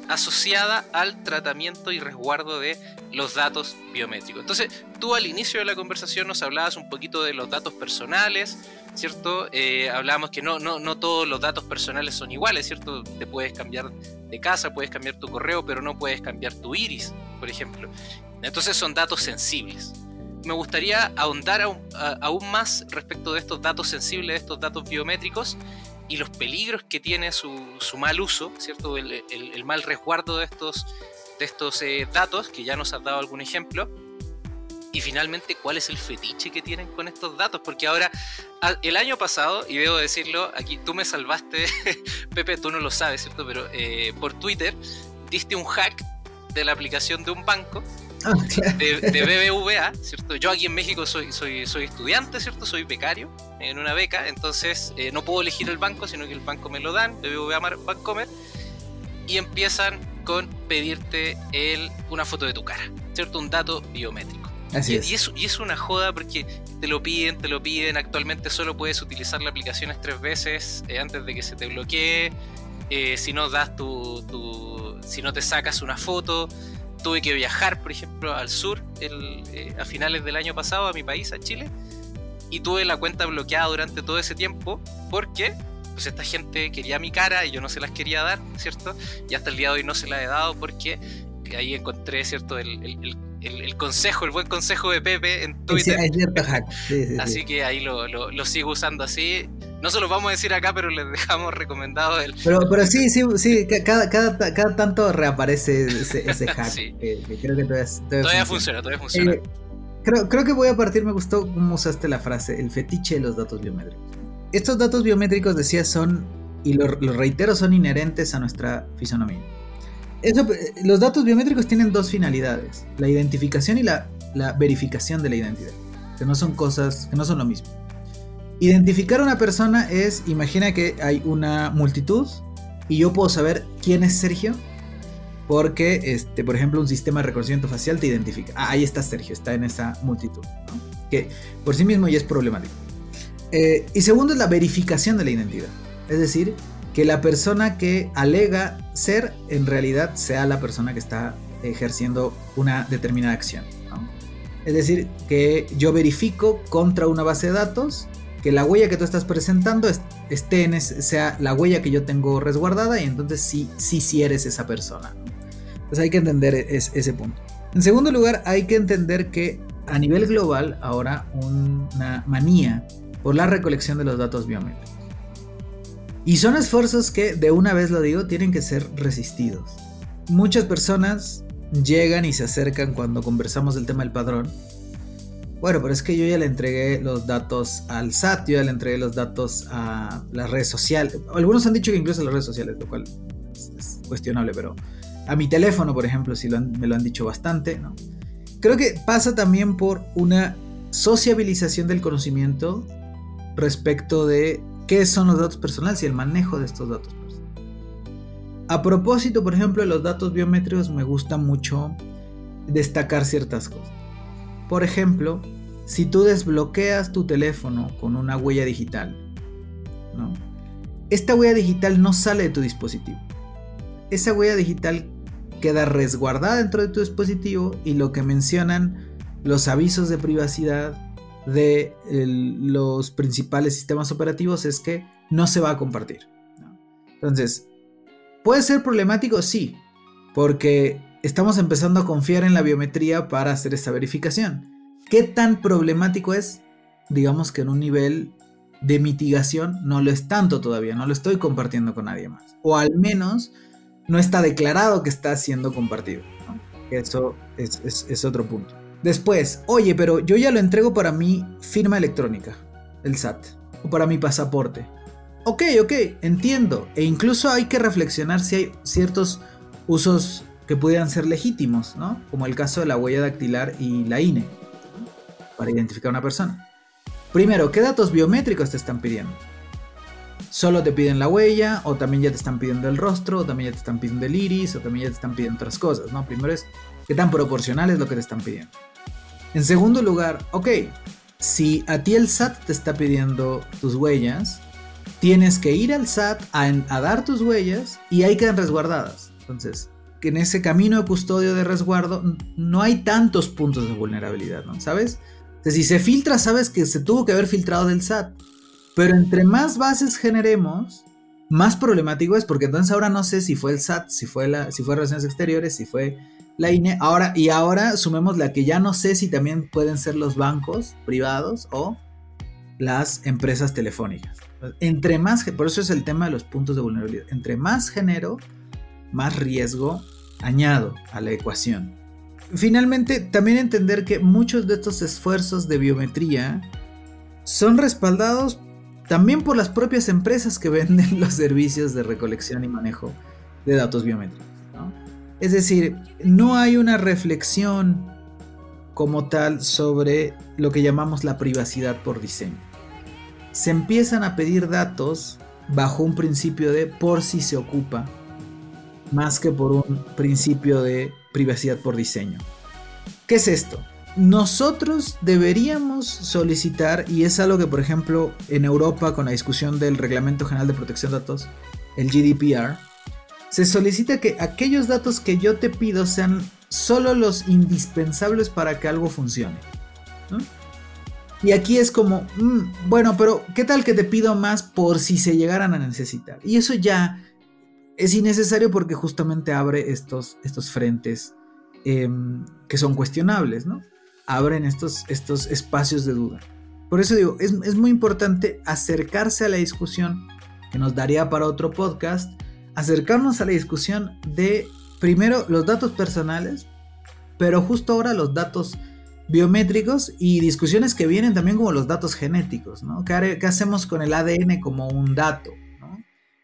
asociada al tratamiento y resguardo de los datos biométricos. Entonces, tú al inicio de la conversación nos hablabas un poquito de los datos personales, ¿cierto? Eh, hablábamos que no, no, no todos los datos personales son iguales, ¿cierto? Te puedes cambiar de casa, puedes cambiar tu correo, pero no puedes cambiar tu iris, por ejemplo. Entonces son datos sensibles. Me gustaría ahondar aún, aún más respecto de estos datos sensibles, de estos datos biométricos y los peligros que tiene su, su mal uso, ¿cierto? El, el- el mal resguardo de estos, de estos eh, datos, que ya nos has dado algún ejemplo. Y finalmente, ¿cuál es el fetiche que tienen con estos datos? Porque ahora, el año pasado, y debo decirlo, aquí tú me salvaste, Pepe, tú no lo sabes, ¿cierto? Pero eh, por Twitter diste un hack de la aplicación de un banco Ah, claro. de, de BBVA, ¿cierto? Yo aquí en México soy, soy, soy estudiante, ¿cierto? Soy becario en una beca, entonces eh, no puedo elegir el banco, sino que el banco me lo dan, BBVA Bancomer, y empiezan con pedirte el, una foto de tu cara, ¿cierto? Un dato biométrico. Así Y, es. y es, y es una joda porque te lo piden, te lo piden. Actualmente solo puedes utilizar la aplicación tres veces eh, antes de que se te bloquee. Eh, si no das tu, tu- Si no te sacas una foto. Tuve que viajar, por ejemplo, al sur el, eh, a finales del año pasado, a mi país, a Chile. Y tuve la cuenta bloqueada durante todo ese tiempo porque pues esta gente quería mi cara y yo no se las quería dar, ¿cierto? Y hasta el día de hoy no se la he dado porque ahí encontré, ¿cierto? El, el- el- consejo, el buen consejo de Pepe en Twitter. Sí, sí, sí. Así que ahí lo, lo- lo sigo usando así. No se los vamos a decir acá, pero les dejamos recomendado el. Pero, pero sí, sí, sí, ca- cada, cada, cada tanto reaparece ese, ese hack. Sí. que, que creo que todavía, todavía Todavía funciona. funciona, todavía funciona. Eh, creo, creo que voy a partir, me gustó cómo usaste la frase, el fetiche de los datos biométricos. Estos datos biométricos, decía, son, y lo, lo reitero, son inherentes a nuestra fisonomía. Eso, eh, los datos biométricos tienen dos finalidades, la identificación y la, la verificación de la identidad, que no son cosas, que no son lo mismo. Identificar a una persona es, imagina que hay una multitud y yo puedo saber quién es Sergio porque, este, por ejemplo, un sistema de reconocimiento facial te identifica. Ah, ahí está Sergio, está en esa multitud. Que por sí mismo ya es problemático. Eh, y segundo es la verificación de la identidad. Es decir, que la persona que alega ser en realidad sea la persona que está ejerciendo una determinada acción. Es decir, que yo verifico contra una base de datos que la huella que tú estás presentando es- esté en ese- sea la huella que yo tengo resguardada y entonces sí, sí, sí eres esa persona. Entonces hay que entender es- ese punto. En segundo lugar, hay que entender que a nivel global ahora una manía por la recolección de los datos biométricos. Y son esfuerzos que, de una vez lo digo, tienen que ser resistidos. Muchas personas llegan y se acercan cuando conversamos del tema del padrón. Bueno, pero es que yo ya le entregué los datos al SAT, yo ya le entregué los datos a las redes sociales. Algunos han dicho que incluso a las redes sociales, lo cual es, es cuestionable, pero a mi teléfono, por ejemplo, sí lo han- me lo han dicho bastante, ¿no? Creo que pasa también por una sociabilización del conocimiento respecto de qué son los datos personales y el manejo de estos datos personales. A propósito, por ejemplo, de los datos biométricos, me gusta mucho destacar ciertas cosas. Por ejemplo, si tú desbloqueas tu teléfono con una huella digital. Esta huella digital no sale de tu dispositivo. Esa huella digital queda resguardada dentro de tu dispositivo y lo que mencionan los avisos de privacidad de los principales sistemas operativos es que no se va a compartir. Entonces, ¿puede ser problemático? Sí, porque estamos empezando a confiar en la biometría para hacer esta verificación. ¿Qué tan problemático es? Digamos que en un nivel de mitigación no lo es tanto todavía, no lo estoy compartiendo con nadie más. O al menos no está declarado que está siendo compartido. Eso es, es- es otro punto. Después, oye, pero yo ya lo entrego para mi firma electrónica, el SAT, o para mi pasaporte. Ok, ok, entiendo. E incluso hay que reflexionar si hay ciertos usos que pudieran ser legítimos, ¿no? Como el caso de la huella dactilar y la INE, para identificar a una persona. Primero, ¿qué datos biométricos te están pidiendo? Solo te piden la huella, o también ya te están pidiendo el rostro, o también ya te están pidiendo el iris, o también ya te están pidiendo otras cosas, ¿no? Primero es qué tan proporcional es lo que te están pidiendo. En segundo lugar, ok, si a ti el SAT te está pidiendo tus huellas, tienes que ir al SAT a, a dar tus huellas y ahí quedan resguardadas. Entonces, que en ese camino de custodio de resguardo no hay tantos puntos de vulnerabilidad, ¿no? ¿Sabes? O si se filtra, sabes que se tuvo que haber filtrado del SAT. Pero entre más bases generemos, más problemático es, porque entonces ahora no sé si fue el SAT, si fue, la, si fue Relaciones Exteriores, si fue la INE. Ahora, y ahora sumemos la que ya no sé si también pueden ser los bancos privados o las empresas telefónicas. Entre más, por eso es el tema de los puntos de vulnerabilidad. Entre más genero, más riesgo añado a la ecuación. Finalmente, también entender que muchos de estos esfuerzos de biometría son respaldados también por las propias empresas que venden los servicios de recolección y manejo de datos biométricos. Es decir, no hay una reflexión como tal sobre lo que llamamos la privacidad por diseño. Se empiezan a pedir datos bajo un principio de por si se ocupa, más que por un principio de privacidad por diseño. ¿Qué es esto? Nosotros deberíamos solicitar, y es algo que por ejemplo en Europa con la discusión del Reglamento General de Protección de Datos, el GDPR, se solicita que aquellos datos que yo te pido sean solo los indispensables para que algo funcione. Y aquí es como, mm, bueno, pero ¿qué tal que te pido más por si se llegaran a necesitar? Y eso ya es innecesario porque justamente abre estos, estos frentes em, que son cuestionables, ¿no? Abren estos, estos espacios de duda. Por eso digo, es, es muy importante acercarse a la discusión, que nos daría para otro podcast, acercarnos a la discusión de, primero, los datos personales, pero justo ahora los datos biométricos y discusiones que vienen también como los datos genéticos, ¿no? ¿Qué, qué hacemos con el ADN como un dato?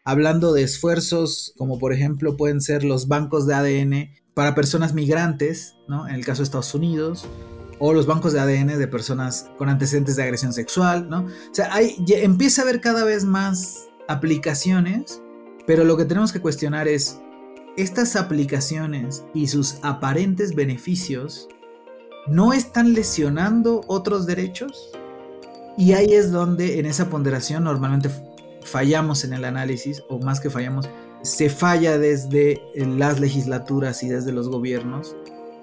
Hablando de esfuerzos como por ejemplo pueden ser los bancos de ADN para personas migrantes, ¿no? En el caso de Estados Unidos, o los bancos de ADN de personas con antecedentes de agresión sexual, ¿no? O sea, hay, empieza a haber cada vez más aplicaciones, pero lo que tenemos que cuestionar es, estas aplicaciones y sus aparentes beneficios no están lesionando otros derechos? Y ahí es donde en esa ponderación normalmente fallamos en el análisis, o más que fallamos, se falla desde eh, las legislaturas y desde los gobiernos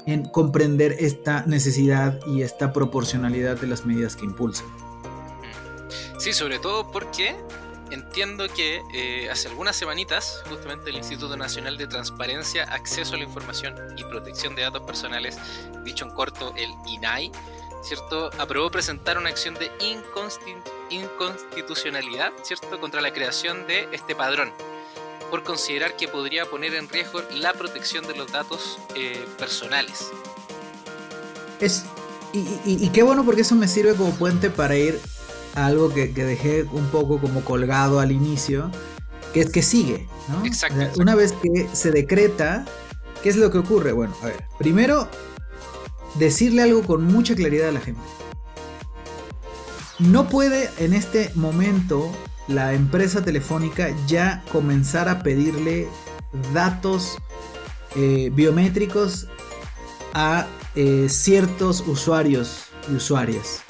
en comprender esta necesidad y esta proporcionalidad de las medidas que impulsan. Sí, sobre todo porque entiendo que eh, hace algunas semanitas, justamente el Instituto Nacional de Transparencia, Acceso a la Información y Protección de Datos Personales, dicho en corto el INAI, ¿cierto? Aprobó presentar una acción de inconsti- inconstitucionalidad, ¿cierto? Contra la creación de este padrón, por considerar que podría poner en riesgo la protección de los datos eh, personales. Es, y, y- y qué bueno porque eso me sirve como puente para ir a algo que, que dejé un poco como colgado al inicio, que es que sigue. ¿no? Exacto, O sea, exacto. Una vez que se decreta, ¿qué es lo que ocurre? Bueno, a ver, primero, decirle algo con mucha claridad a la gente. No puede en este momento la empresa telefónica ya comenzar a pedirle datos eh, biométricos a eh, ciertos usuarios y usuarias.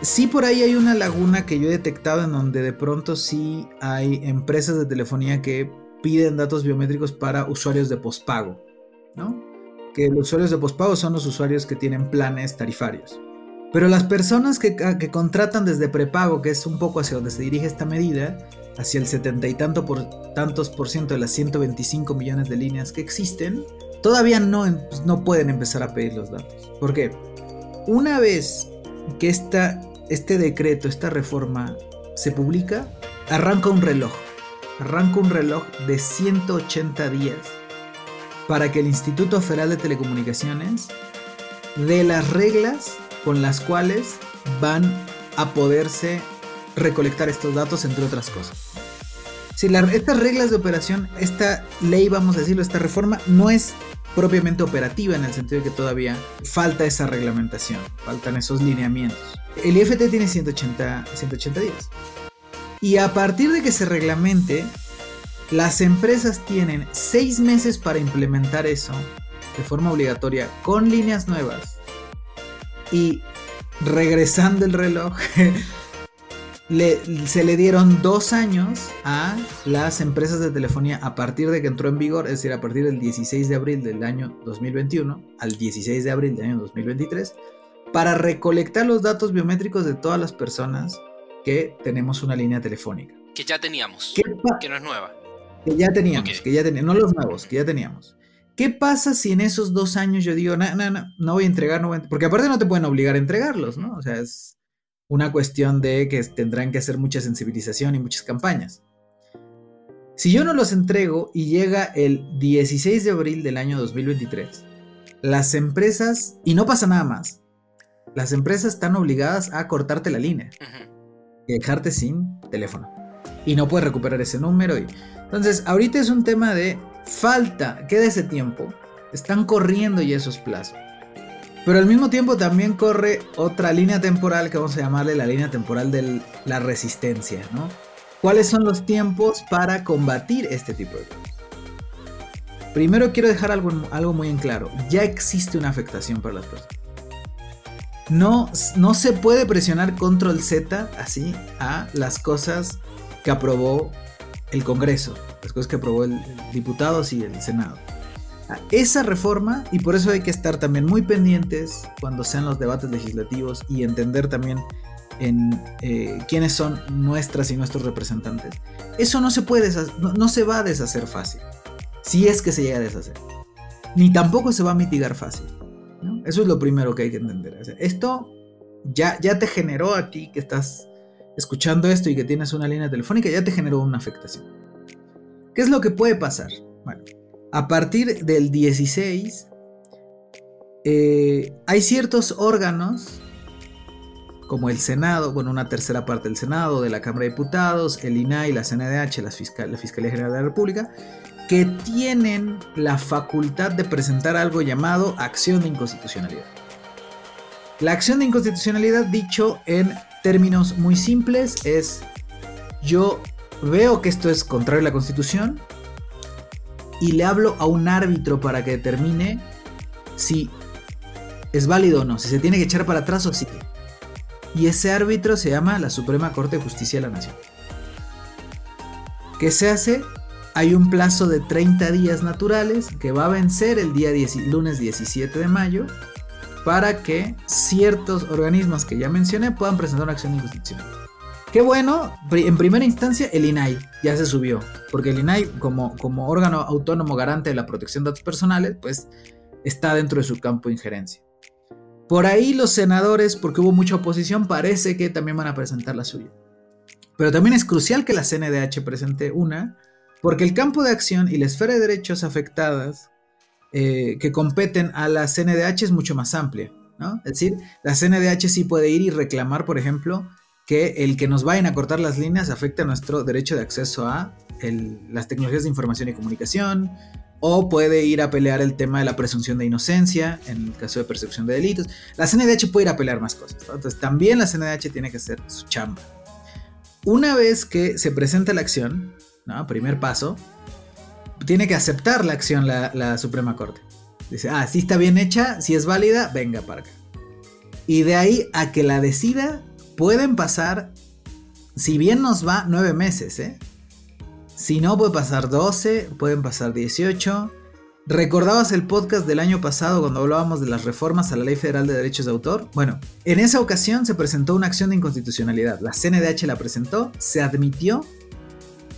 Sí por ahí hay una laguna que yo he detectado en donde de pronto sí hay empresas de telefonía que piden datos biométricos para usuarios de pospago, ¿no? Que los usuarios de pospago son los usuarios que tienen planes tarifarios. Pero las personas que, que contratan desde prepago, que es un poco hacia donde se dirige esta medida, hacia el setenta y tanto por, tantos por ciento de las 125 millones de líneas que existen, todavía no, em- no pueden empezar a pedir los datos. ¿Por qué? Una vez que esta, este decreto, esta reforma se publica, arranca un reloj. Arranca un reloj de 180 días para que el Instituto Federal de Telecomunicaciones dé las reglas con las cuales van a poderse recolectar estos datos, entre otras cosas. Si la- estas reglas de operación, esta ley, vamos a decirlo, esta reforma, no es propiamente operativa en el sentido de que todavía falta esa reglamentación, faltan esos lineamientos. El IFT tiene 180, 180 días. Y a partir de que se reglamente, las empresas tienen 6 meses para implementar eso de forma obligatoria con líneas nuevas. Y regresando el reloj, le- se le dieron dos años a las empresas de telefonía a partir de que entró en vigor, es decir, a partir del 16 de abril del año 2021 al 16 de abril del año 2023, para recolectar los datos biométricos de todas las personas que tenemos una línea telefónica. Que ya teníamos, ¿Qué, pa- que no es nueva. que ya teníamos, que ya teníamos, no los nuevos, que ya teníamos. ¿Qué pasa si en esos dos años yo digo, no, no, no, no voy a entregar, no voy a- porque aparte no te pueden obligar a entregarlos, ¿no? O sea, es una cuestión de que tendrán que hacer mucha sensibilización y muchas campañas. Si yo no los entrego y llega el 16 de abril del año 2023, las empresas, y no pasa nada más, las empresas están obligadas a cortarte la línea y dejarte sin teléfono. Y no puedes recuperar ese número. Y... Entonces, ahorita es un tema de falta, queda ese tiempo. Están corriendo ya esos plazos. Pero al mismo tiempo también corre otra línea temporal que vamos a llamarle la línea temporal de la resistencia, ¿no? ¿Cuáles son los tiempos para combatir este tipo de cosas? Primero quiero dejar algo, muy en claro. Ya existe una afectación para las personas. No, no se puede presionar control Z así a las cosas que aprobó el Congreso, las cosas que aprobó el, el diputados y el Senado. Esa reforma, y por eso hay que estar también muy pendientes cuando sean los debates legislativos y entender también en eh, quiénes son nuestras y nuestros representantes, eso no se puede no, no se va a deshacer fácil. Si es que se llega a deshacer. Ni tampoco se va a mitigar fácil. ¿no? Eso es lo primero que hay que entender. O sea, esto ya, ya te generó a ti que estás escuchando esto y que tienes una línea telefónica, ya te generó una afectación. ¿Qué es lo que puede pasar? Bueno, a partir del 16 eh, hay ciertos órganos como el Senado, bueno, una tercera parte del Senado, de la Cámara de Diputados, el INAI, la CNDH, la, Fiscal- la Fiscalía General de la República, que tienen la facultad de presentar algo llamado acción de inconstitucionalidad. La acción de inconstitucionalidad, dicho en términos muy simples, es yo veo que esto es contrario a la Constitución y le hablo a un árbitro para que determine si es válido o no, si se tiene que echar para atrás o sigue. Y ese árbitro se llama la Suprema Corte de Justicia de la Nación. ¿Qué se hace? Hay un plazo de 30 días naturales que va a vencer el día 10 lunes 17 de mayo para que ciertos organismos que ya mencioné puedan presentar una acción inconstitucional. Qué bueno, en primera instancia el INAI ya se subió, porque el INAI como, como órgano autónomo garante de la protección de datos personales, pues está dentro de su campo de injerencia. Por ahí los senadores, porque hubo mucha oposición, parece que también van a presentar la suya. Pero también es crucial que la CNDH presente una, porque el campo de acción y la esfera de derechos afectadas eh, que competen a la CNDH es mucho más amplia. ¿no? Es decir, la CNDH sí puede ir y reclamar, por ejemplo, que el que nos vayan a cortar las líneas afecta nuestro derecho de acceso a las tecnologías de información y comunicación, o puede ir a pelear el tema de la presunción de inocencia en el caso de percepción de delitos. La CNDH puede ir a pelear más cosas. Entonces también la CNDH tiene que hacer su chamba. Una vez que se presenta la acción, ¿no? primer paso, tiene que aceptar la acción la, Suprema Corte. Dice, ah, si está bien hecha, si es válida, venga para acá. Y de ahí a que la decida, pueden pasar, si bien nos va, nueve meses, ¿eh? Si no, puede pasar 12, pueden pasar 18. ¿Recordabas el podcast del año pasado cuando hablábamos de las reformas a la Ley Federal de Derechos de Autor? Bueno, en esa ocasión se presentó una acción de inconstitucionalidad. La CNDH la presentó, se admitió.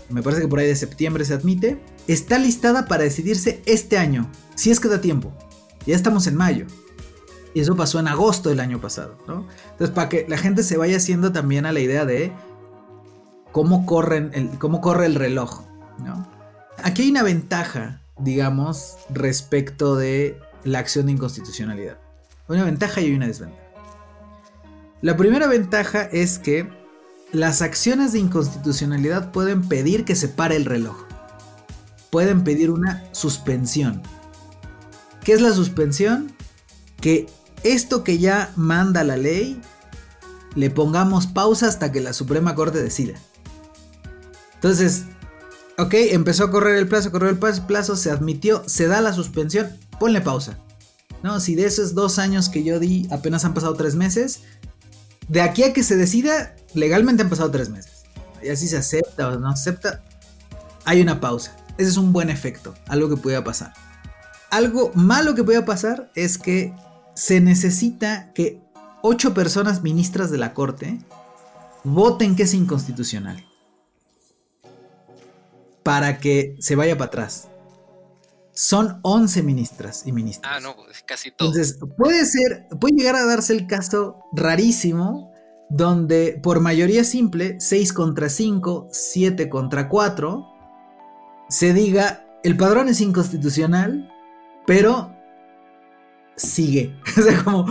Me parece que por ahí de septiembre se admite. Está listada para decidirse este año, si es que da tiempo. Ya estamos en mayo. Y eso pasó en agosto del año pasado, ¿no? Entonces, para que la gente se vaya haciendo también a la idea de cómo, corren el, cómo corre el reloj, ¿no? Aquí hay una ventaja, digamos, respecto de la acción de inconstitucionalidad. Una ventaja y una desventaja. La primera ventaja es que las acciones de inconstitucionalidad pueden pedir que se pare el reloj. Pueden pedir una suspensión. ¿Qué es la suspensión? Que esto que ya manda la ley le pongamos pausa hasta que la Suprema Corte decida. Entonces, ok, empezó a correr el plazo, corrió el plazo, se admitió, se da la suspensión, ponle pausa. No, si de esos dos años que yo di apenas han pasado tres meses, de aquí a que se decida, legalmente han pasado tres meses. Y así se acepta o no acepta, hay una pausa. Ese es un buen efecto, algo que pueda pasar. Algo malo que pueda pasar es que se necesita que ocho personas ministras de la Corte voten que es inconstitucional para que se vaya para atrás. Son 11 ministras y ministros. Ah, no, pues casi todo. Entonces, puede ser, puede llegar a darse el caso rarísimo donde por mayoría simple, 6 contra 5, 7 contra 4, se diga, el padrón es inconstitucional, pero sigue. o sea, como,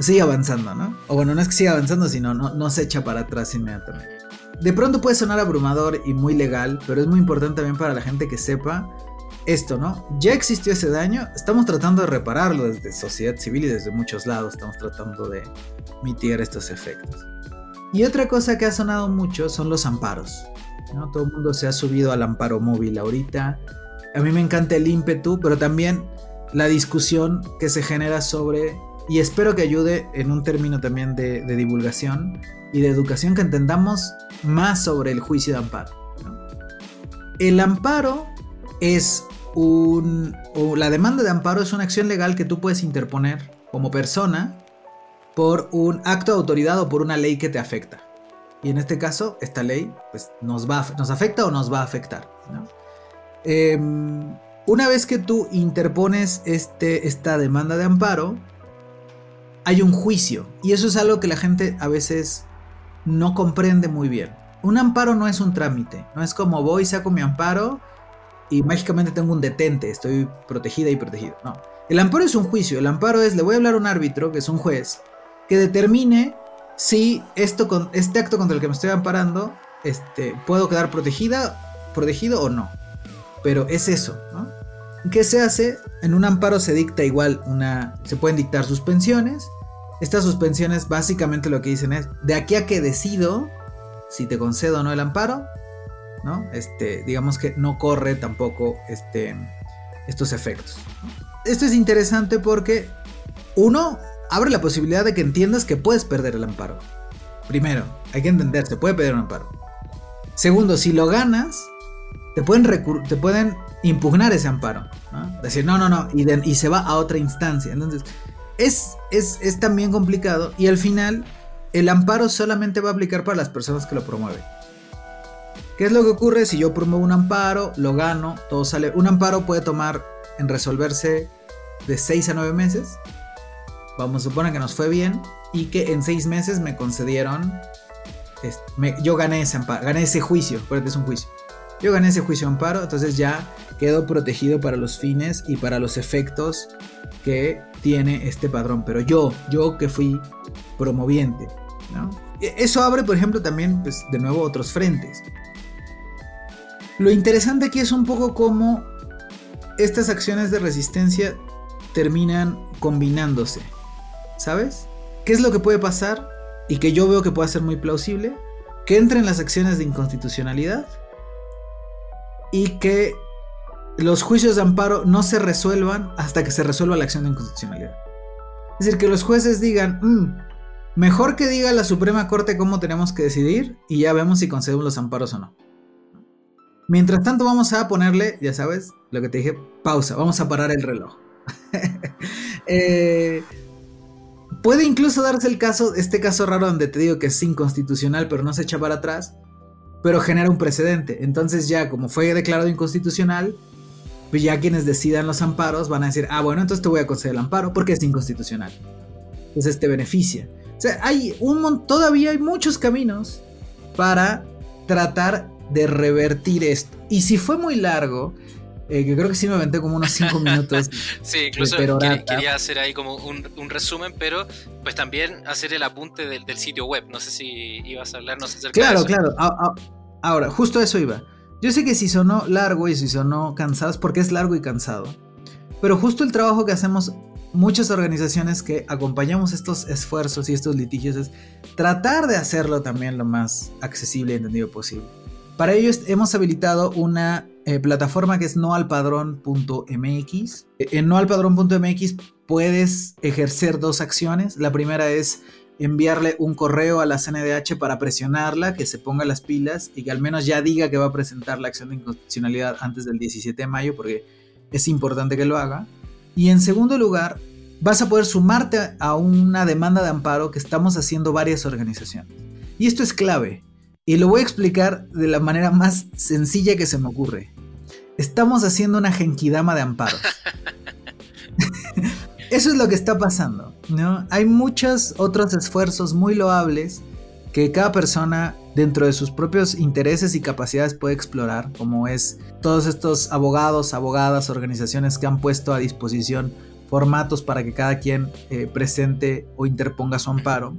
sigue avanzando, ¿no? O bueno, no es que siga avanzando, sino no, no se echa para atrás inmediatamente. De pronto puede sonar abrumador y muy legal, pero es muy importante también para la gente que sepa esto, ¿no? Ya existió ese daño, estamos tratando de repararlo desde sociedad civil y desde muchos lados, estamos tratando de mitigar estos efectos. Y otra cosa que ha sonado mucho son los amparos, ¿no? Todo el mundo se ha subido al amparo móvil ahorita. A mí me encanta el ímpetu, pero también la discusión que se genera sobre, y espero que ayude en un término también de, divulgación y de educación, que entendamos más sobre el juicio de amparo. El amparo es un... o la demanda de amparo es una acción legal que tú puedes interponer como persona por un acto de autoridad o por una ley que te afecta. Y en este caso, esta ley pues, nos, va, nos afecta o nos va a afectar. Em, una vez que tú interpones este, esta demanda de amparo, hay un juicio. Y eso es algo que la gente a veces no comprende muy bien. Un amparo no es un trámite. No es como voy, saco mi amparo y mágicamente tengo un detente. Estoy protegida y protegido. No. El amparo es un juicio. El amparo es, le voy a hablar a un árbitro, que es un juez, que determine si esto este acto contra el que me estoy amparando este, puedo quedar protegida, protegido o no. Pero es eso, ¿no? ¿Qué se hace? En un amparo se dicta igual una. Se pueden dictar suspensiones. Estas suspensiones básicamente lo que dicen es: de aquí a que decido si te concedo o no el amparo, ¿no? Este, digamos que no corre tampoco este, estos efectos. Esto es interesante porque, uno, abre la posibilidad de que entiendas que puedes perder el amparo. Primero, hay que entender, se puede perder un amparo. Segundo, si lo ganas, te pueden, impugnar ese amparo. ¿no? Decir, no, no, no, y, se va a otra instancia. Entonces, es, es, es también complicado y al final el amparo solamente va a aplicar para las personas que lo promueven. ¿Qué es lo que ocurre si yo promuevo un amparo, lo gano, todo sale? Un amparo puede tomar en resolverse de 6 a 9 meses. Vamos a suponer que nos fue bien y que en 6 meses me concedieron. yo gané ese amparo, gané ese juicio, porque es un juicio. Yo gané ese juicio amparo, entonces ya quedo protegido para los fines y para los efectos que tiene este padrón. Pero yo, yo que fui promoviente. E- Eso abre, por ejemplo, también, pues, de nuevo, otros frentes. Lo interesante aquí es un poco cómo estas acciones de resistencia terminan combinándose. ¿Sabes? ¿Qué es lo que puede pasar? Y que yo veo que puede ser muy plausible. Que entren las acciones de inconstitucionalidad. Y que los juicios de amparo no se resuelvan hasta que se resuelva la acción de inconstitucionalidad. Es decir, que los jueces digan, "Mm, mejor que diga la Suprema Corte cómo tenemos que decidir y ya vemos si concedemos los amparos o no. Mientras tanto vamos a ponerle, ya sabes, lo que te dije, pausa, vamos a parar el reloj. Eh, puede incluso darse el caso, este caso raro donde te digo que es inconstitucional pero no se echa para atrás, pero genera un precedente. Entonces ya como fue declarado inconstitucional, pues ya quienes decidan los amparos van a decir, ah bueno, entonces te voy a conceder el amparo porque es inconstitucional. Entonces te beneficia. O sea, hay un todavía hay muchos caminos para tratar de revertir esto. Y si fue muy largo, eh, que creo que sí me aventé como unos 5 minutos. Sí, incluso De quería, quería hacer ahí como un, un resumen, pero pues también hacer el apunte del, del sitio web. No sé si ibas a hablarnos acerca de Claro, eso. claro. A- ahora, justo eso iba. Yo sé que si sonó largo y si sonó cansado es porque es largo y cansado. Pero justo el trabajo que hacemos muchas organizaciones que acompañamos estos esfuerzos y estos litigios es tratar de hacerlo también lo más accesible y entendido posible. Para ello hemos habilitado una eh, plataforma que es noalpadrón.mx. Eh, En noalpadrón.mx puedes ejercer dos acciones. La primera es enviarle un correo a la CNDH para presionarla, que se ponga las pilas y que al menos ya diga que va a presentar la acción de inconstitucionalidad antes del 17 de mayo, porque es importante que lo haga. Y en segundo lugar, vas a poder sumarte a una demanda de amparo que estamos haciendo varias organizaciones. Y esto es clave, y lo voy a explicar de la manera más sencilla que se me ocurre. Estamos haciendo una genkidama de amparos. Eso es lo que está pasando, ¿no? Hay muchos otros esfuerzos muy loables que cada persona dentro de sus propios intereses y capacidades puede explorar, como es todos estos abogados, abogadas, organizaciones que han puesto a disposición formatos para que cada quien eh, presente o interponga su amparo.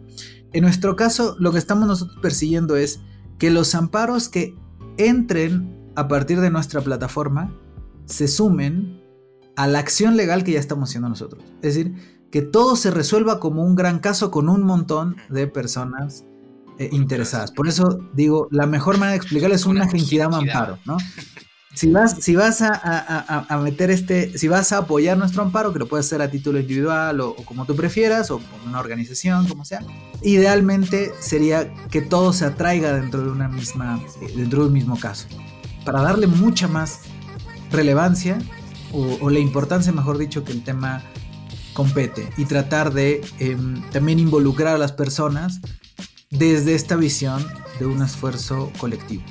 En nuestro caso, lo que estamos nosotros persiguiendo es que los amparos que entren a partir de nuestra plataforma se sumen a la acción legal que ya estamos haciendo nosotros. Es decir, que todo se resuelva como un gran caso con un montón de personas eh, interesadas. Por eso digo, la mejor manera de explicarlo es una Una genkidama amparo, ¿no? Si vas, si vas a, a- a- meter este, si vas a apoyar nuestro amparo, que lo puedes hacer a título individual o, o como tú prefieras, o con una organización, como sea, idealmente sería que todo se atraiga dentro de una misma, eh, dentro de un mismo caso, para darle mucha más relevancia o, o la importancia, mejor dicho, que el tema compete y tratar de em, también involucrar a las personas desde esta visión de un esfuerzo colectivo.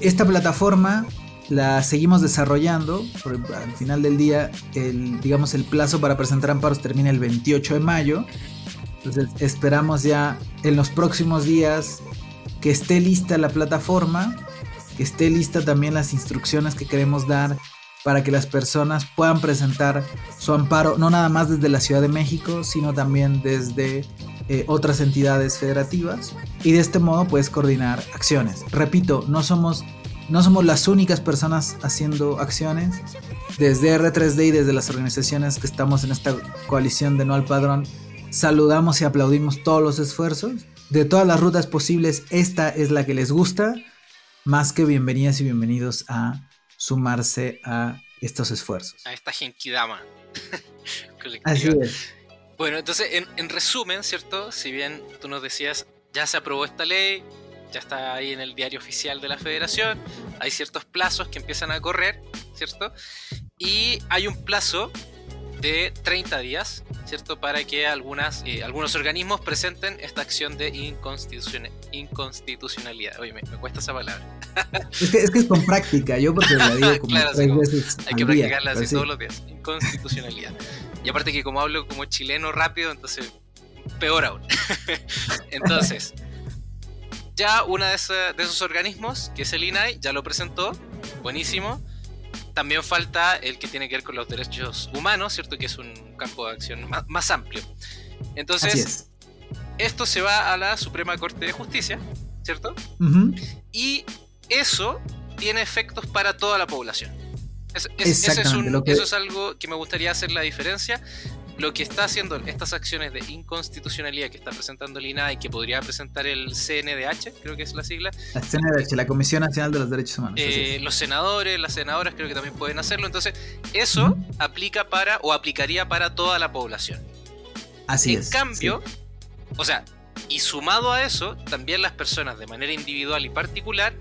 Esta plataforma la seguimos desarrollando. al final del día, el, digamos, el plazo para presentar amparos termina el 28 de mayo. Entonces esperamos ya en los próximos días que esté lista la plataforma, que esté lista también las instrucciones que queremos dar para que las personas puedan presentar su amparo, no nada más desde la Ciudad de México, sino también desde eh, otras entidades federativas. Y de este modo puedes coordinar acciones. Repito, no somos no somos las únicas personas haciendo acciones. Desde R3D y desde las organizaciones que estamos en esta coalición de No al Padrón, saludamos y aplaudimos todos los esfuerzos. De todas las rutas posibles, esta es la que les gusta. Más que bienvenidas y bienvenidos a sumarse a estos esfuerzos. A esta genkidama. Así es. Bueno, entonces, en, en resumen, ¿cierto? Si bien tú nos decías, ya se aprobó esta ley, ya está ahí en el diario oficial de la federación, hay ciertos plazos que empiezan a correr, ¿cierto? Y hay un plazo de 30 días, ¿cierto? Para que algunas, eh, algunos organismos presenten esta acción de inconstitucionalidad. Oye, me, cuesta esa palabra. es, que, es, que, es con práctica, yo porque la digo como tres veces Hay que practicarla así todos los días. Inconstitucionalidad. Y aparte que como hablo como chileno rápido, entonces peor aún. entonces, ya una de, esos organismos, que es el INAI, ya lo presentó, buenísimo. También falta el que tiene que ver con los derechos humanos, ¿cierto? Que es un campo de acción más, amplio. Entonces, esto se va a la Suprema Corte de Justicia, ¿cierto? Y eso tiene efectos para toda la población. eso es algo que me gustaría hacer la diferencia lo que está haciendo estas acciones de inconstitucionalidad que está presentando el INAI, que podría presentar el CNDH, creo que es la sigla. La CNDH, la Comisión Nacional de los Derechos Humanos. Eh, los senadores, las senadoras creo que también pueden hacerlo. Entonces, eso aplica para o aplicaría para toda la población. Así es. En cambio, o sea, y sumado a eso, también las personas de manera individual y particular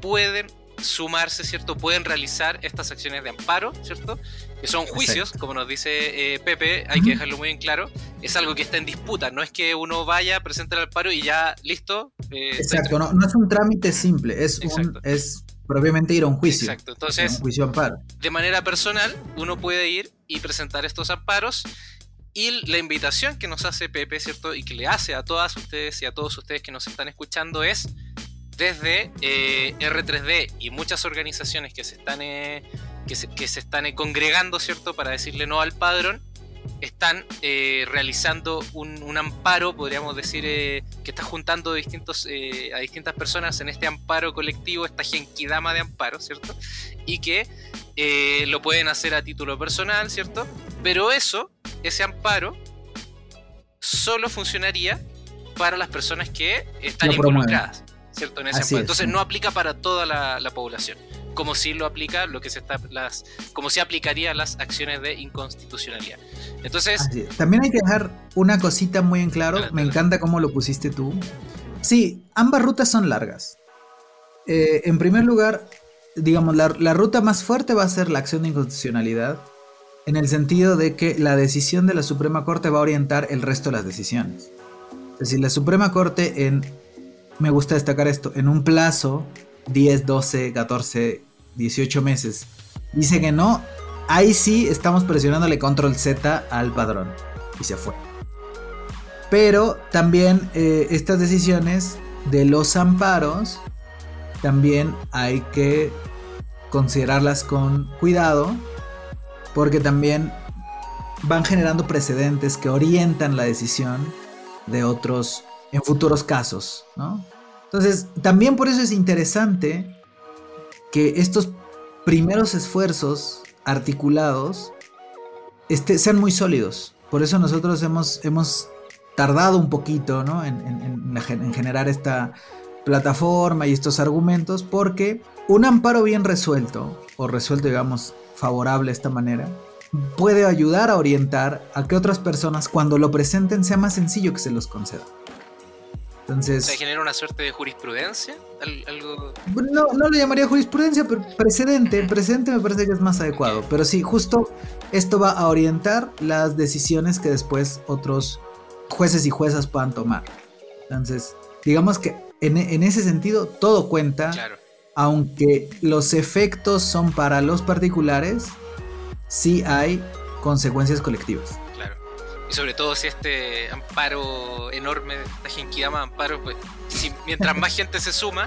pueden sumarse, ¿cierto? Pueden realizar estas acciones de amparo, ¿cierto? Que son juicios, como nos dice eh, Pepe, hay que dejarlo muy en claro. Es algo que está en disputa, no es que uno vaya, presente el amparo y ya, listo. Eh, Exacto, no, es un trámite simple, es, un, es propiamente ir a un juicio. Exacto, entonces, un juicio amparo. de manera personal, uno puede ir y presentar estos amparos. Y la invitación que nos hace Pepe, ¿cierto? Y que le hace a todas ustedes y a todos ustedes que nos están escuchando es desde eh, R3D y muchas organizaciones que se están, eh, que se, están eh, congregando, ¿cierto?, para decirle no al padrón, están realizando un, amparo, podríamos decir, que está juntando distintos, a distintas personas en este amparo colectivo, esta genkidama de amparo, ¿cierto? Y que lo pueden hacer a título personal, ¿cierto? Pero eso, ese amparo, solo funcionaría para las personas que están involucradas. ¿Cierto? En ese Entonces no aplica para toda la, población, como si lo aplica lo que se está las como si aplicaría las acciones de inconstitucionalidad. Entonces, también hay que dejar una cosita muy en claro, me encanta cómo lo pusiste tú. Sí, ambas rutas son largas. Eh, en primer lugar, digamos, la, la ruta más fuerte va a ser la acción de inconstitucionalidad, en el sentido de que la decisión de la Suprema Corte va a orientar el resto de las decisiones. Es decir, la Suprema Corte en me gusta destacar esto, en un plazo 10, 12, 14, 18 meses, dice que no, ahí sí estamos presionándole control Z al padrón. Y se fue. Pero también eh, estas decisiones de los amparos, también hay que considerarlas con cuidado, porque también van generando precedentes que orientan la decisión de otros en futuros casos, ¿no? Entonces, también por eso es interesante que estos primeros esfuerzos articulados este, sean muy sólidos. Por eso nosotros hemos, hemos tardado un poquito ¿no? en, en generar esta plataforma y estos argumentos, porque un amparo bien resuelto, o resuelto, digamos, favorable de esta manera, puede ayudar a orientar a que otras personas cuando lo presenten sea más sencillo que se los conceda. Entonces, sea, genera una suerte de jurisprudencia. al- algo. no, no lo llamaría jurisprudencia, pero precedente. Precedente me parece que es más adecuado. Pero sí, justo esto va a orientar las decisiones que después otros jueces y juezas puedan tomar. Entonces, digamos que en, en ese sentido todo cuenta, Claro. aunque los efectos son para los particulares, sí hay consecuencias colectivas. Y sobre todo si este amparo enorme, esta Genkidama de amparo, pues si mientras más gente se suma,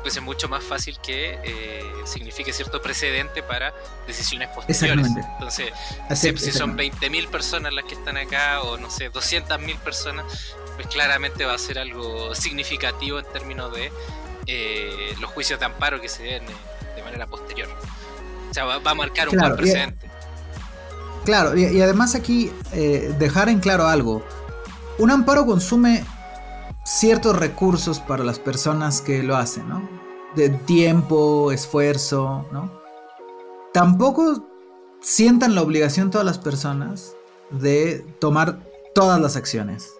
pues es mucho más fácil que eh, signifique cierto precedente para decisiones posteriores. Entonces, Así- si, son exactamente. 20.000 personas las que están acá, o no sé, 200.000 personas, pues claramente va a ser algo significativo en términos de eh, los juicios de amparo que se den eh, de manera posterior. O sea, va, va a marcar un Claro, buen precedente. Claro, y, además aquí eh, dejar en claro algo. Un amparo consume ciertos recursos para las personas que lo hacen, ¿no? De tiempo, esfuerzo, ¿no? Tampoco sientan la obligación todas las personas de tomar todas las acciones.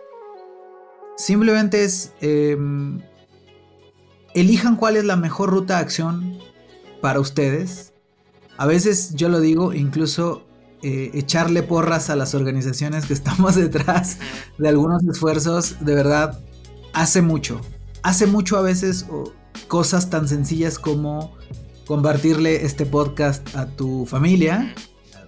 Simplemente es em, elijan cuál es la mejor ruta de acción para ustedes. A veces yo lo digo, incluso eh, echarle porras a las organizaciones que estamos detrás de algunos esfuerzos, de verdad, hace mucho. Hace mucho a veces cosas tan sencillas como compartirle este podcast a tu familia.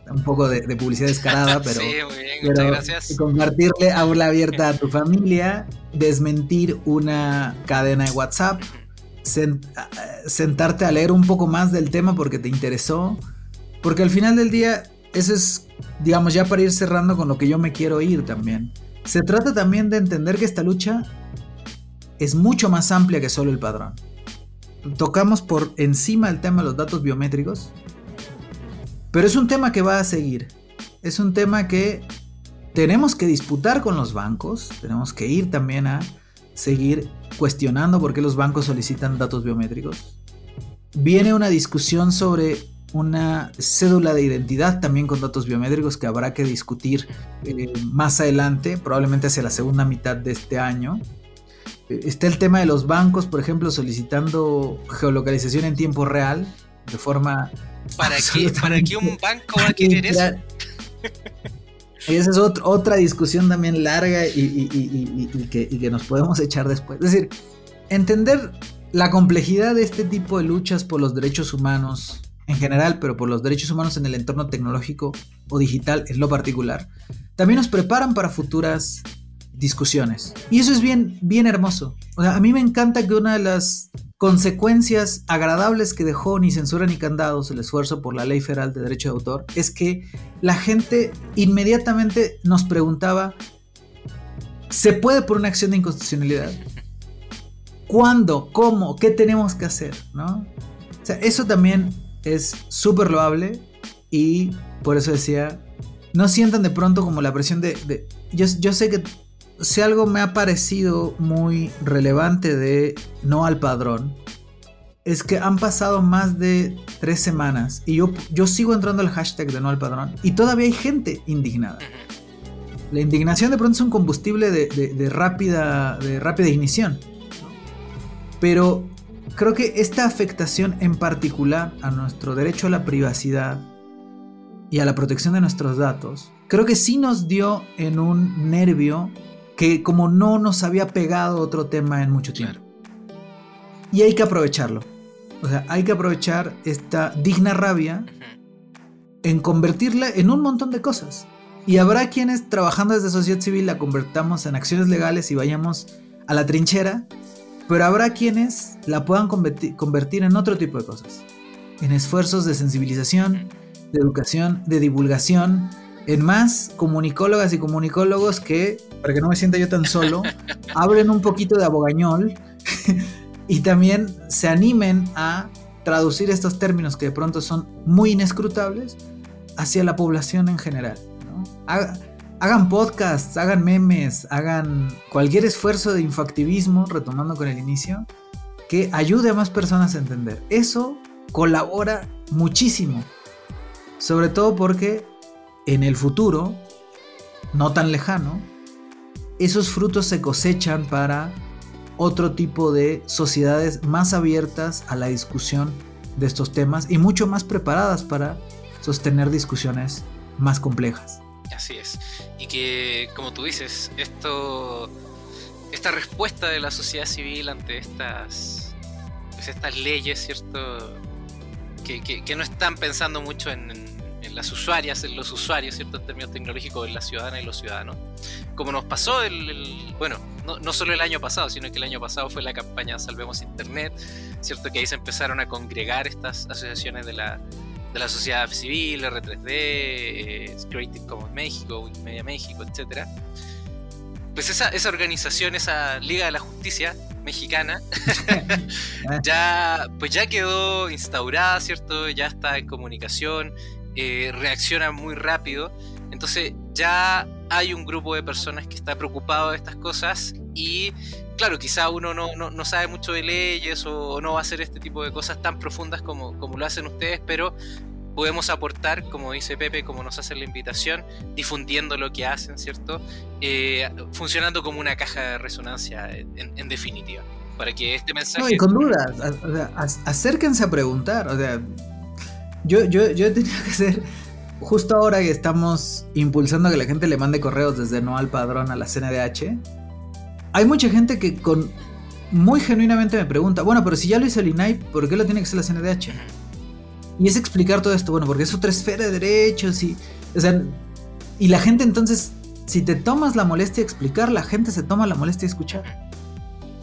Un poco de, de publicidad descarada, pero, sí, muy bien, muchas pero gracias. compartirle aula abierta a tu familia, desmentir una cadena de WhatsApp, sentarte a leer un poco más del tema porque te interesó, porque al final del día, eso es, digamos, ya para ir cerrando con lo que yo me quiero ir también. Se trata también de entender que esta lucha es mucho más amplia que solo el padrón. Tocamos por encima el tema de los datos biométricos, pero es un tema que va a seguir. Es un tema que tenemos que disputar con los bancos, tenemos que ir también a seguir cuestionando por qué los bancos solicitan datos biométricos. Viene una discusión sobre una cédula de identidad también con datos biométricos que habrá que discutir eh, más adelante, probablemente hacia la segunda mitad de este año. Eh, Está el tema de los bancos, por ejemplo, solicitando geolocalización en tiempo real, de forma ¿Para qué, ¿Para qué un banco va a querer eso? Y esa es ot- otra discusión también larga y que, y que nos podemos echar después. Es decir, entender la complejidad de este tipo de luchas por los derechos humanos en general, pero por los derechos humanos en el entorno tecnológico o digital en lo particular, también nos preparan para futuras discusiones. Y eso es bien, bien hermoso. O sea, a mí me encanta que una de las consecuencias agradables que dejó ni censura ni candados el esfuerzo por la ley federal de derecho de autor es que la gente inmediatamente nos preguntaba, ¿se puede por una acción de inconstitucionalidad? ¿Cuándo? ¿Cómo? ¿Qué tenemos que hacer? ¿No? O sea, eso también es súper loable y por eso decía, no sientan de pronto como la presión de... de- yo, yo sé que si algo me ha parecido muy relevante de no al padrón, es que han pasado más de tres semanas y yo, yo sigo entrando al hashtag de no al padrón y todavía hay gente indignada. La indignación de pronto es un combustible de, de- de rápida, de rápida ignición. Pero creo que esta afectación en particular a nuestro derecho a la privacidad y a la protección de nuestros datos, creo que sí nos dio en un nervio que como no nos había pegado otro tema en mucho tiempo. Y hay que aprovecharlo. O sea, hay que aprovechar esta digna rabia en convertirla en un montón de cosas. Y habrá quienes trabajando desde sociedad civil la convertamos en acciones legales y vayamos a la trinchera, pero habrá quienes la puedan converti- convertir en otro tipo de cosas. En esfuerzos de sensibilización, de educación, de divulgación, en más comunicólogas y comunicólogos que, para que no me sienta yo tan solo, hablen un poquito de abogañol y también se animen a traducir estos términos que de pronto son muy inescrutables hacia la población en general. ¿no? Haga- Hagan podcasts, hagan memes, hagan cualquier esfuerzo de infoactivismo, retomando con el inicio, que ayude a más personas a entender. Eso colabora muchísimo. Sobre todo porque en el futuro, no tan lejano, esos frutos se cosechan para otro tipo de sociedades más abiertas a la discusión de estos temas y mucho más preparadas para sostener discusiones más complejas. Así es. Y que, como tú dices, esto, esta respuesta de la sociedad civil ante estas, pues estas leyes, ¿cierto? Que, que- que no están pensando mucho en, en- en las usuarias, en los usuarios, ¿cierto? En términos tecnológicos, en las ciudadanas y los ciudadanos. Como nos pasó el, el- bueno, no, no solo el año pasado, sino que el año pasado fue la campaña Salvemos Internet, ¿cierto? Que ahí se empezaron a congregar estas asociaciones de la, de la sociedad civil, R3D, eh, Creative Commons México, Wikimedia México, etc. Pues esa, esa organización, esa Liga de la Justicia mexicana, ya, pues ya quedó instaurada, ¿cierto? Ya está en comunicación, eh, reacciona muy rápido. Entonces ya hay un grupo de personas que está preocupado de estas cosas y claro, quizá uno no, no, no sabe mucho de leyes o, no va a hacer este tipo de cosas tan profundas como, como lo hacen ustedes, pero podemos aportar, como dice Pepe, como nos hace la invitación, difundiendo lo que hacen, ¿cierto? Eh, funcionando como una caja de resonancia, en, definitiva, para que este mensaje... No, y con dudas, acérquense a preguntar, o sea, yo, yo, yo he tenido que ser, justo ahora que estamos impulsando que la gente le mande correos desde no al padrón a la CNDH, hay mucha gente que con muy genuinamente me pregunta, bueno, pero si ya lo hizo el INAI, ¿por qué lo tiene que hacer la CNDH? Y es explicar todo esto, bueno, porque es otra esfera de derechos y, o sea, y la gente entonces, si te tomas la molestia de explicar, la gente se toma la molestia de escuchar.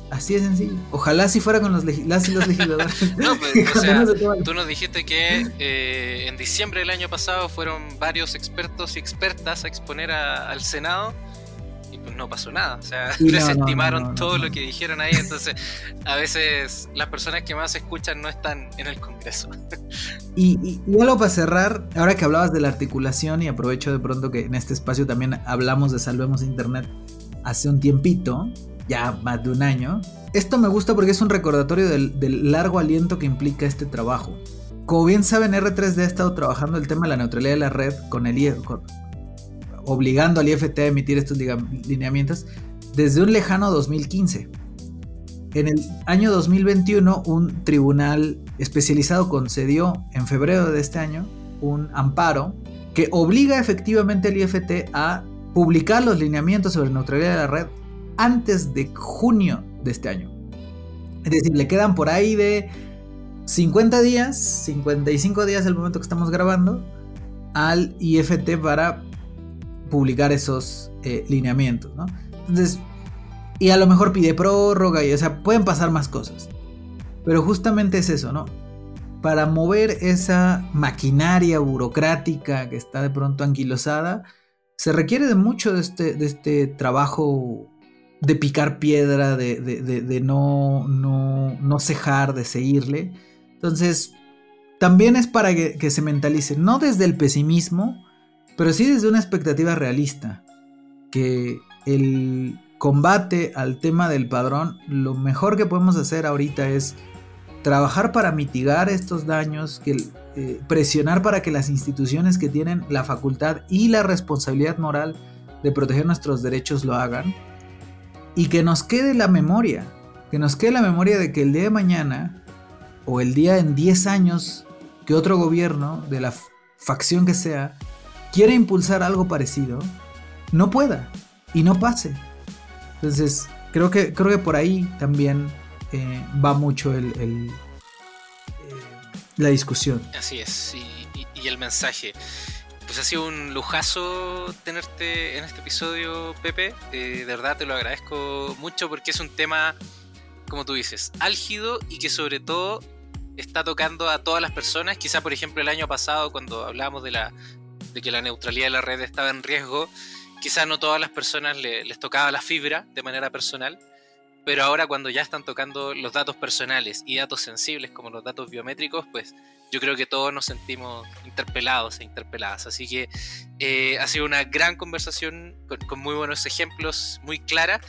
Así de sencillo. Ojalá si fuera con los, las y los legisladores. No, pues, o sea, Tú nos dijiste que eh, en diciembre del año pasado fueron varios expertos y expertas a exponer a- al Senado y pues no pasó nada. O sea, Sí, desestimaron no, no, no, todo lo que dijeron ahí. Entonces, a veces las personas que más escuchan no están en el Congreso. Y, y, y algo para cerrar, ahora que hablabas de la articulación y aprovecho de pronto que en este espacio también hablamos de Salvemos Internet hace un tiempito, ya más de un año. Esto me gusta porque es un recordatorio del, del largo aliento que implica este trabajo. Como bien saben, R3D ha estado trabajando el tema de la neutralidad de la red con el IE- con- obligando al IFT a emitir estos lineamientos desde un lejano 2015. En el año 2021, un tribunal especializado concedió en febrero de este año un amparo que obliga efectivamente al IFT a publicar los lineamientos sobre neutralidad de la red antes de junio de este año. Es decir, le quedan por ahí de 50 días, 55 días el momento que estamos grabando, al IFT para publicar esos eh, lineamientos, ¿no? Entonces, y a lo mejor pide prórroga y, o sea, pueden pasar más cosas. Pero justamente es eso, ¿no? Para mover esa maquinaria burocrática que está de pronto anquilosada, se requiere de mucho de este, de este trabajo de picar piedra, de, de- no, no, no cejar, de seguirle. Entonces, también es para que se mentalice, no desde el pesimismo, pero sí desde una expectativa realista, que el combate al tema del padrón, lo mejor que podemos hacer ahorita es trabajar para mitigar estos daños, que, eh, presionar para que las instituciones que tienen la facultad y la responsabilidad moral de proteger nuestros derechos lo hagan, y que nos quede la memoria, que nos quede la memoria de que el día de mañana, o el día en 10 años, que otro gobierno, de la facción que sea, quiera impulsar algo parecido, no pueda y no pase. Entonces, creo que, creo que por ahí también eh, va mucho el, eh, la discusión. Así es, y el mensaje. Pues ha sido un lujazo tenerte en este episodio, Pepe. Eh, de verdad te lo agradezco mucho porque es un tema, como tú dices, álgido y que sobre todo está tocando a todas las personas. Quizá, por ejemplo, el año pasado, cuando hablábamos de, la, de que la neutralidad de la red estaba en riesgo, quizá no todas las personas le- les tocaba la fibra de manera personal. Pero ahora cuando ya están tocando los datos personales y datos sensibles como los datos biométricos, pues yo creo que todos nos sentimos interpelados e interpeladas. Así que eh, ha sido una gran conversación con, con muy buenos ejemplos, muy clara.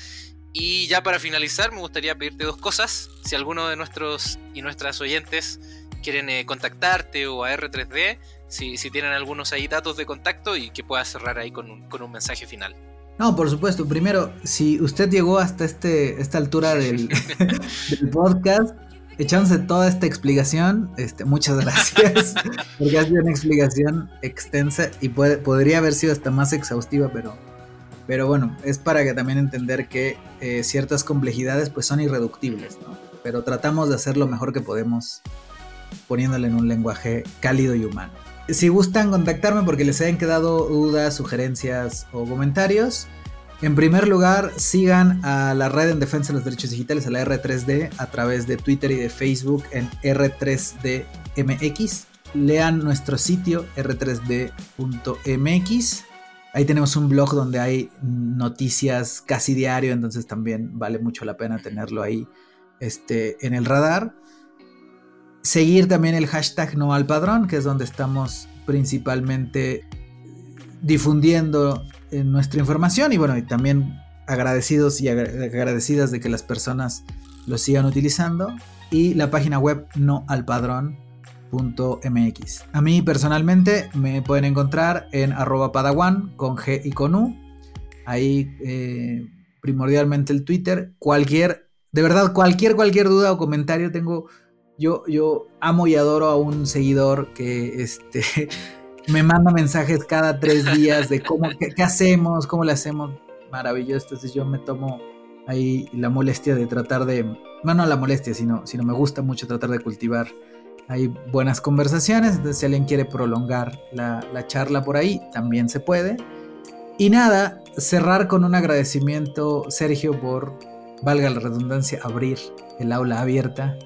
Y ya para finalizar, me gustaría pedirte dos cosas. Si alguno de nuestros y nuestras oyentes quieren eh, contactarte o a R3D, si, si tienen algunos ahí datos de contacto y que puedas cerrar ahí con un, con un mensaje final. No, por supuesto. Primero, si usted llegó hasta este, esta altura del, del podcast, echándose toda esta explicación, este, muchas gracias. porque ha sido una explicación extensa y puede, podría haber sido hasta más exhaustiva, pero, pero bueno, es para que también entender que eh, ciertas complejidades pues son irreductibles, ¿no? Pero tratamos de hacer lo mejor que podemos poniéndole en un lenguaje cálido y humano. Si gustan contactarme porque les hayan quedado dudas, sugerencias o comentarios, en primer lugar, sigan a la red en defensa de los derechos digitales, a la R3D, a través de Twitter y de Facebook en R3DMX. Lean nuestro sitio r3d.mx. Ahí tenemos un blog donde hay noticias casi diario, entonces también vale mucho la pena tenerlo ahí este, en el radar. Seguir también el hashtag no al padrón, que es donde estamos principalmente difundiendo eh, nuestra información y bueno, y también agradecidos y agradecidas de que las personas lo sigan utilizando y la página web noalpadrón.mx. A mí personalmente me pueden encontrar en arroba padawan con G y con U. Ahí eh, primordialmente el Twitter. Cualquier, de verdad, cualquier, cualquier duda o comentario tengo. Yo, yo amo y adoro a un seguidor que este, me manda mensajes cada tres días de cómo, qué, hacemos, cómo le hacemos. Maravilloso. Entonces yo me tomo ahí la molestia de tratar de, no, no la molestia, sino, sino me gusta mucho tratar de cultivar hay buenas conversaciones. Entonces si alguien quiere prolongar la, la charla por ahí, también se puede. Y nada, cerrar con un agradecimiento, Sergio, por, valga la redundancia, abrir el aula abierta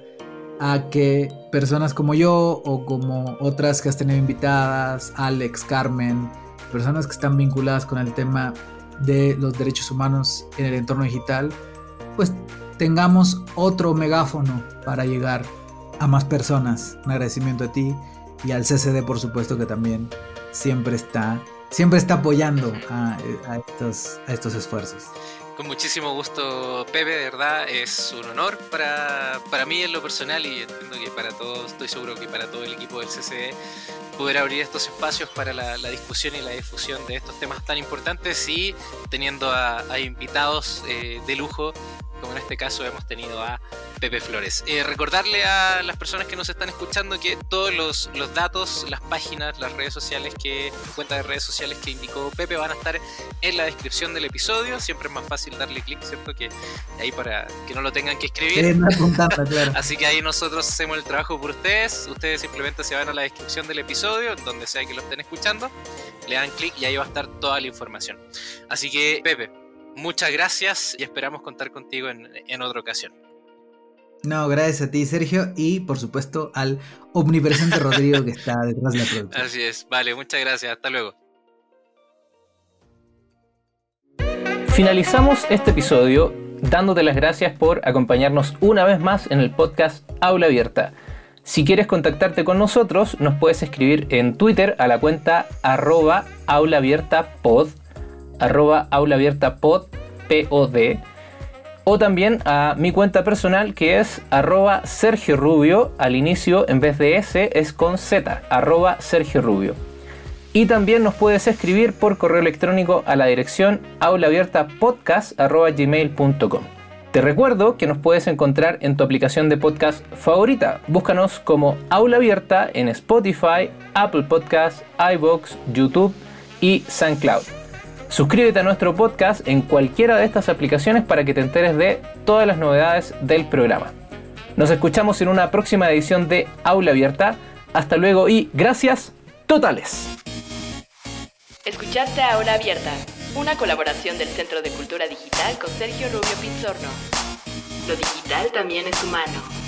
a que personas como yo o como otras que has tenido invitadas, Alex, Carmen, personas que están vinculadas con el tema de los derechos humanos en el entorno digital, pues tengamos otro megáfono para llegar a más personas. Un agradecimiento a ti y al CCD, por supuesto, que también siempre está, siempre está apoyando a, estos, a estos esfuerzos. Con muchísimo gusto, Pepe, de verdad es un honor para, para mí en lo personal y entiendo que para todos, estoy seguro que para todo el equipo del CCD, poder abrir estos espacios para la, la discusión y la difusión de estos temas tan importantes y teniendo a, a invitados eh, de lujo como en este caso hemos tenido a Pepe Flores. Eh, recordarle a las personas que nos están escuchando que todos los, los, datos, las páginas, las redes sociales que, cuentas de redes sociales que indicó Pepe van a estar en la descripción del episodio. Siempre es más fácil darle clic, ¿cierto? Que ahí para que no lo tengan que escribir. claro. Así que ahí nosotros hacemos el trabajo por ustedes. Ustedes simplemente se van a la descripción del episodio, donde sea que lo estén escuchando, le dan clic y ahí va a estar toda la información. Así que, Pepe, muchas gracias y esperamos contar contigo en, en, otra ocasión. No, gracias a ti, Sergio, y por supuesto al omnipresente Rodrigo que está detrás de la producción. Así es, vale, muchas gracias, hasta luego. Finalizamos este episodio dándote las gracias por acompañarnos una vez más en el podcast Aula Abierta. Si quieres contactarte con nosotros, nos puedes escribir en Twitter a la cuenta arroba aulaabiertapod arroba aula abierta pod, P-O-D, o también a mi cuenta personal que es arroba Sergio Rubio, al inicio en vez de S es con Z, arroba Sergio Rubio. Y también nos puedes escribir por correo electrónico a la dirección aulaabiertapodcast.gmail.com. Te recuerdo que nos puedes encontrar en tu aplicación de podcast favorita. Búscanos como Aula Abierta en Spotify, Apple Podcasts, iBox, YouTube y SoundCloud. Suscríbete a nuestro podcast en cualquiera de estas aplicaciones para que te enteres de todas las novedades del programa. Nos escuchamos en una próxima edición de Aula Abierta. Hasta luego y gracias totales. Escuchaste Aula Abierta, una colaboración del Centro de Cultura Digital con Sergio Rubio Pizzorno. Lo digital también es humano.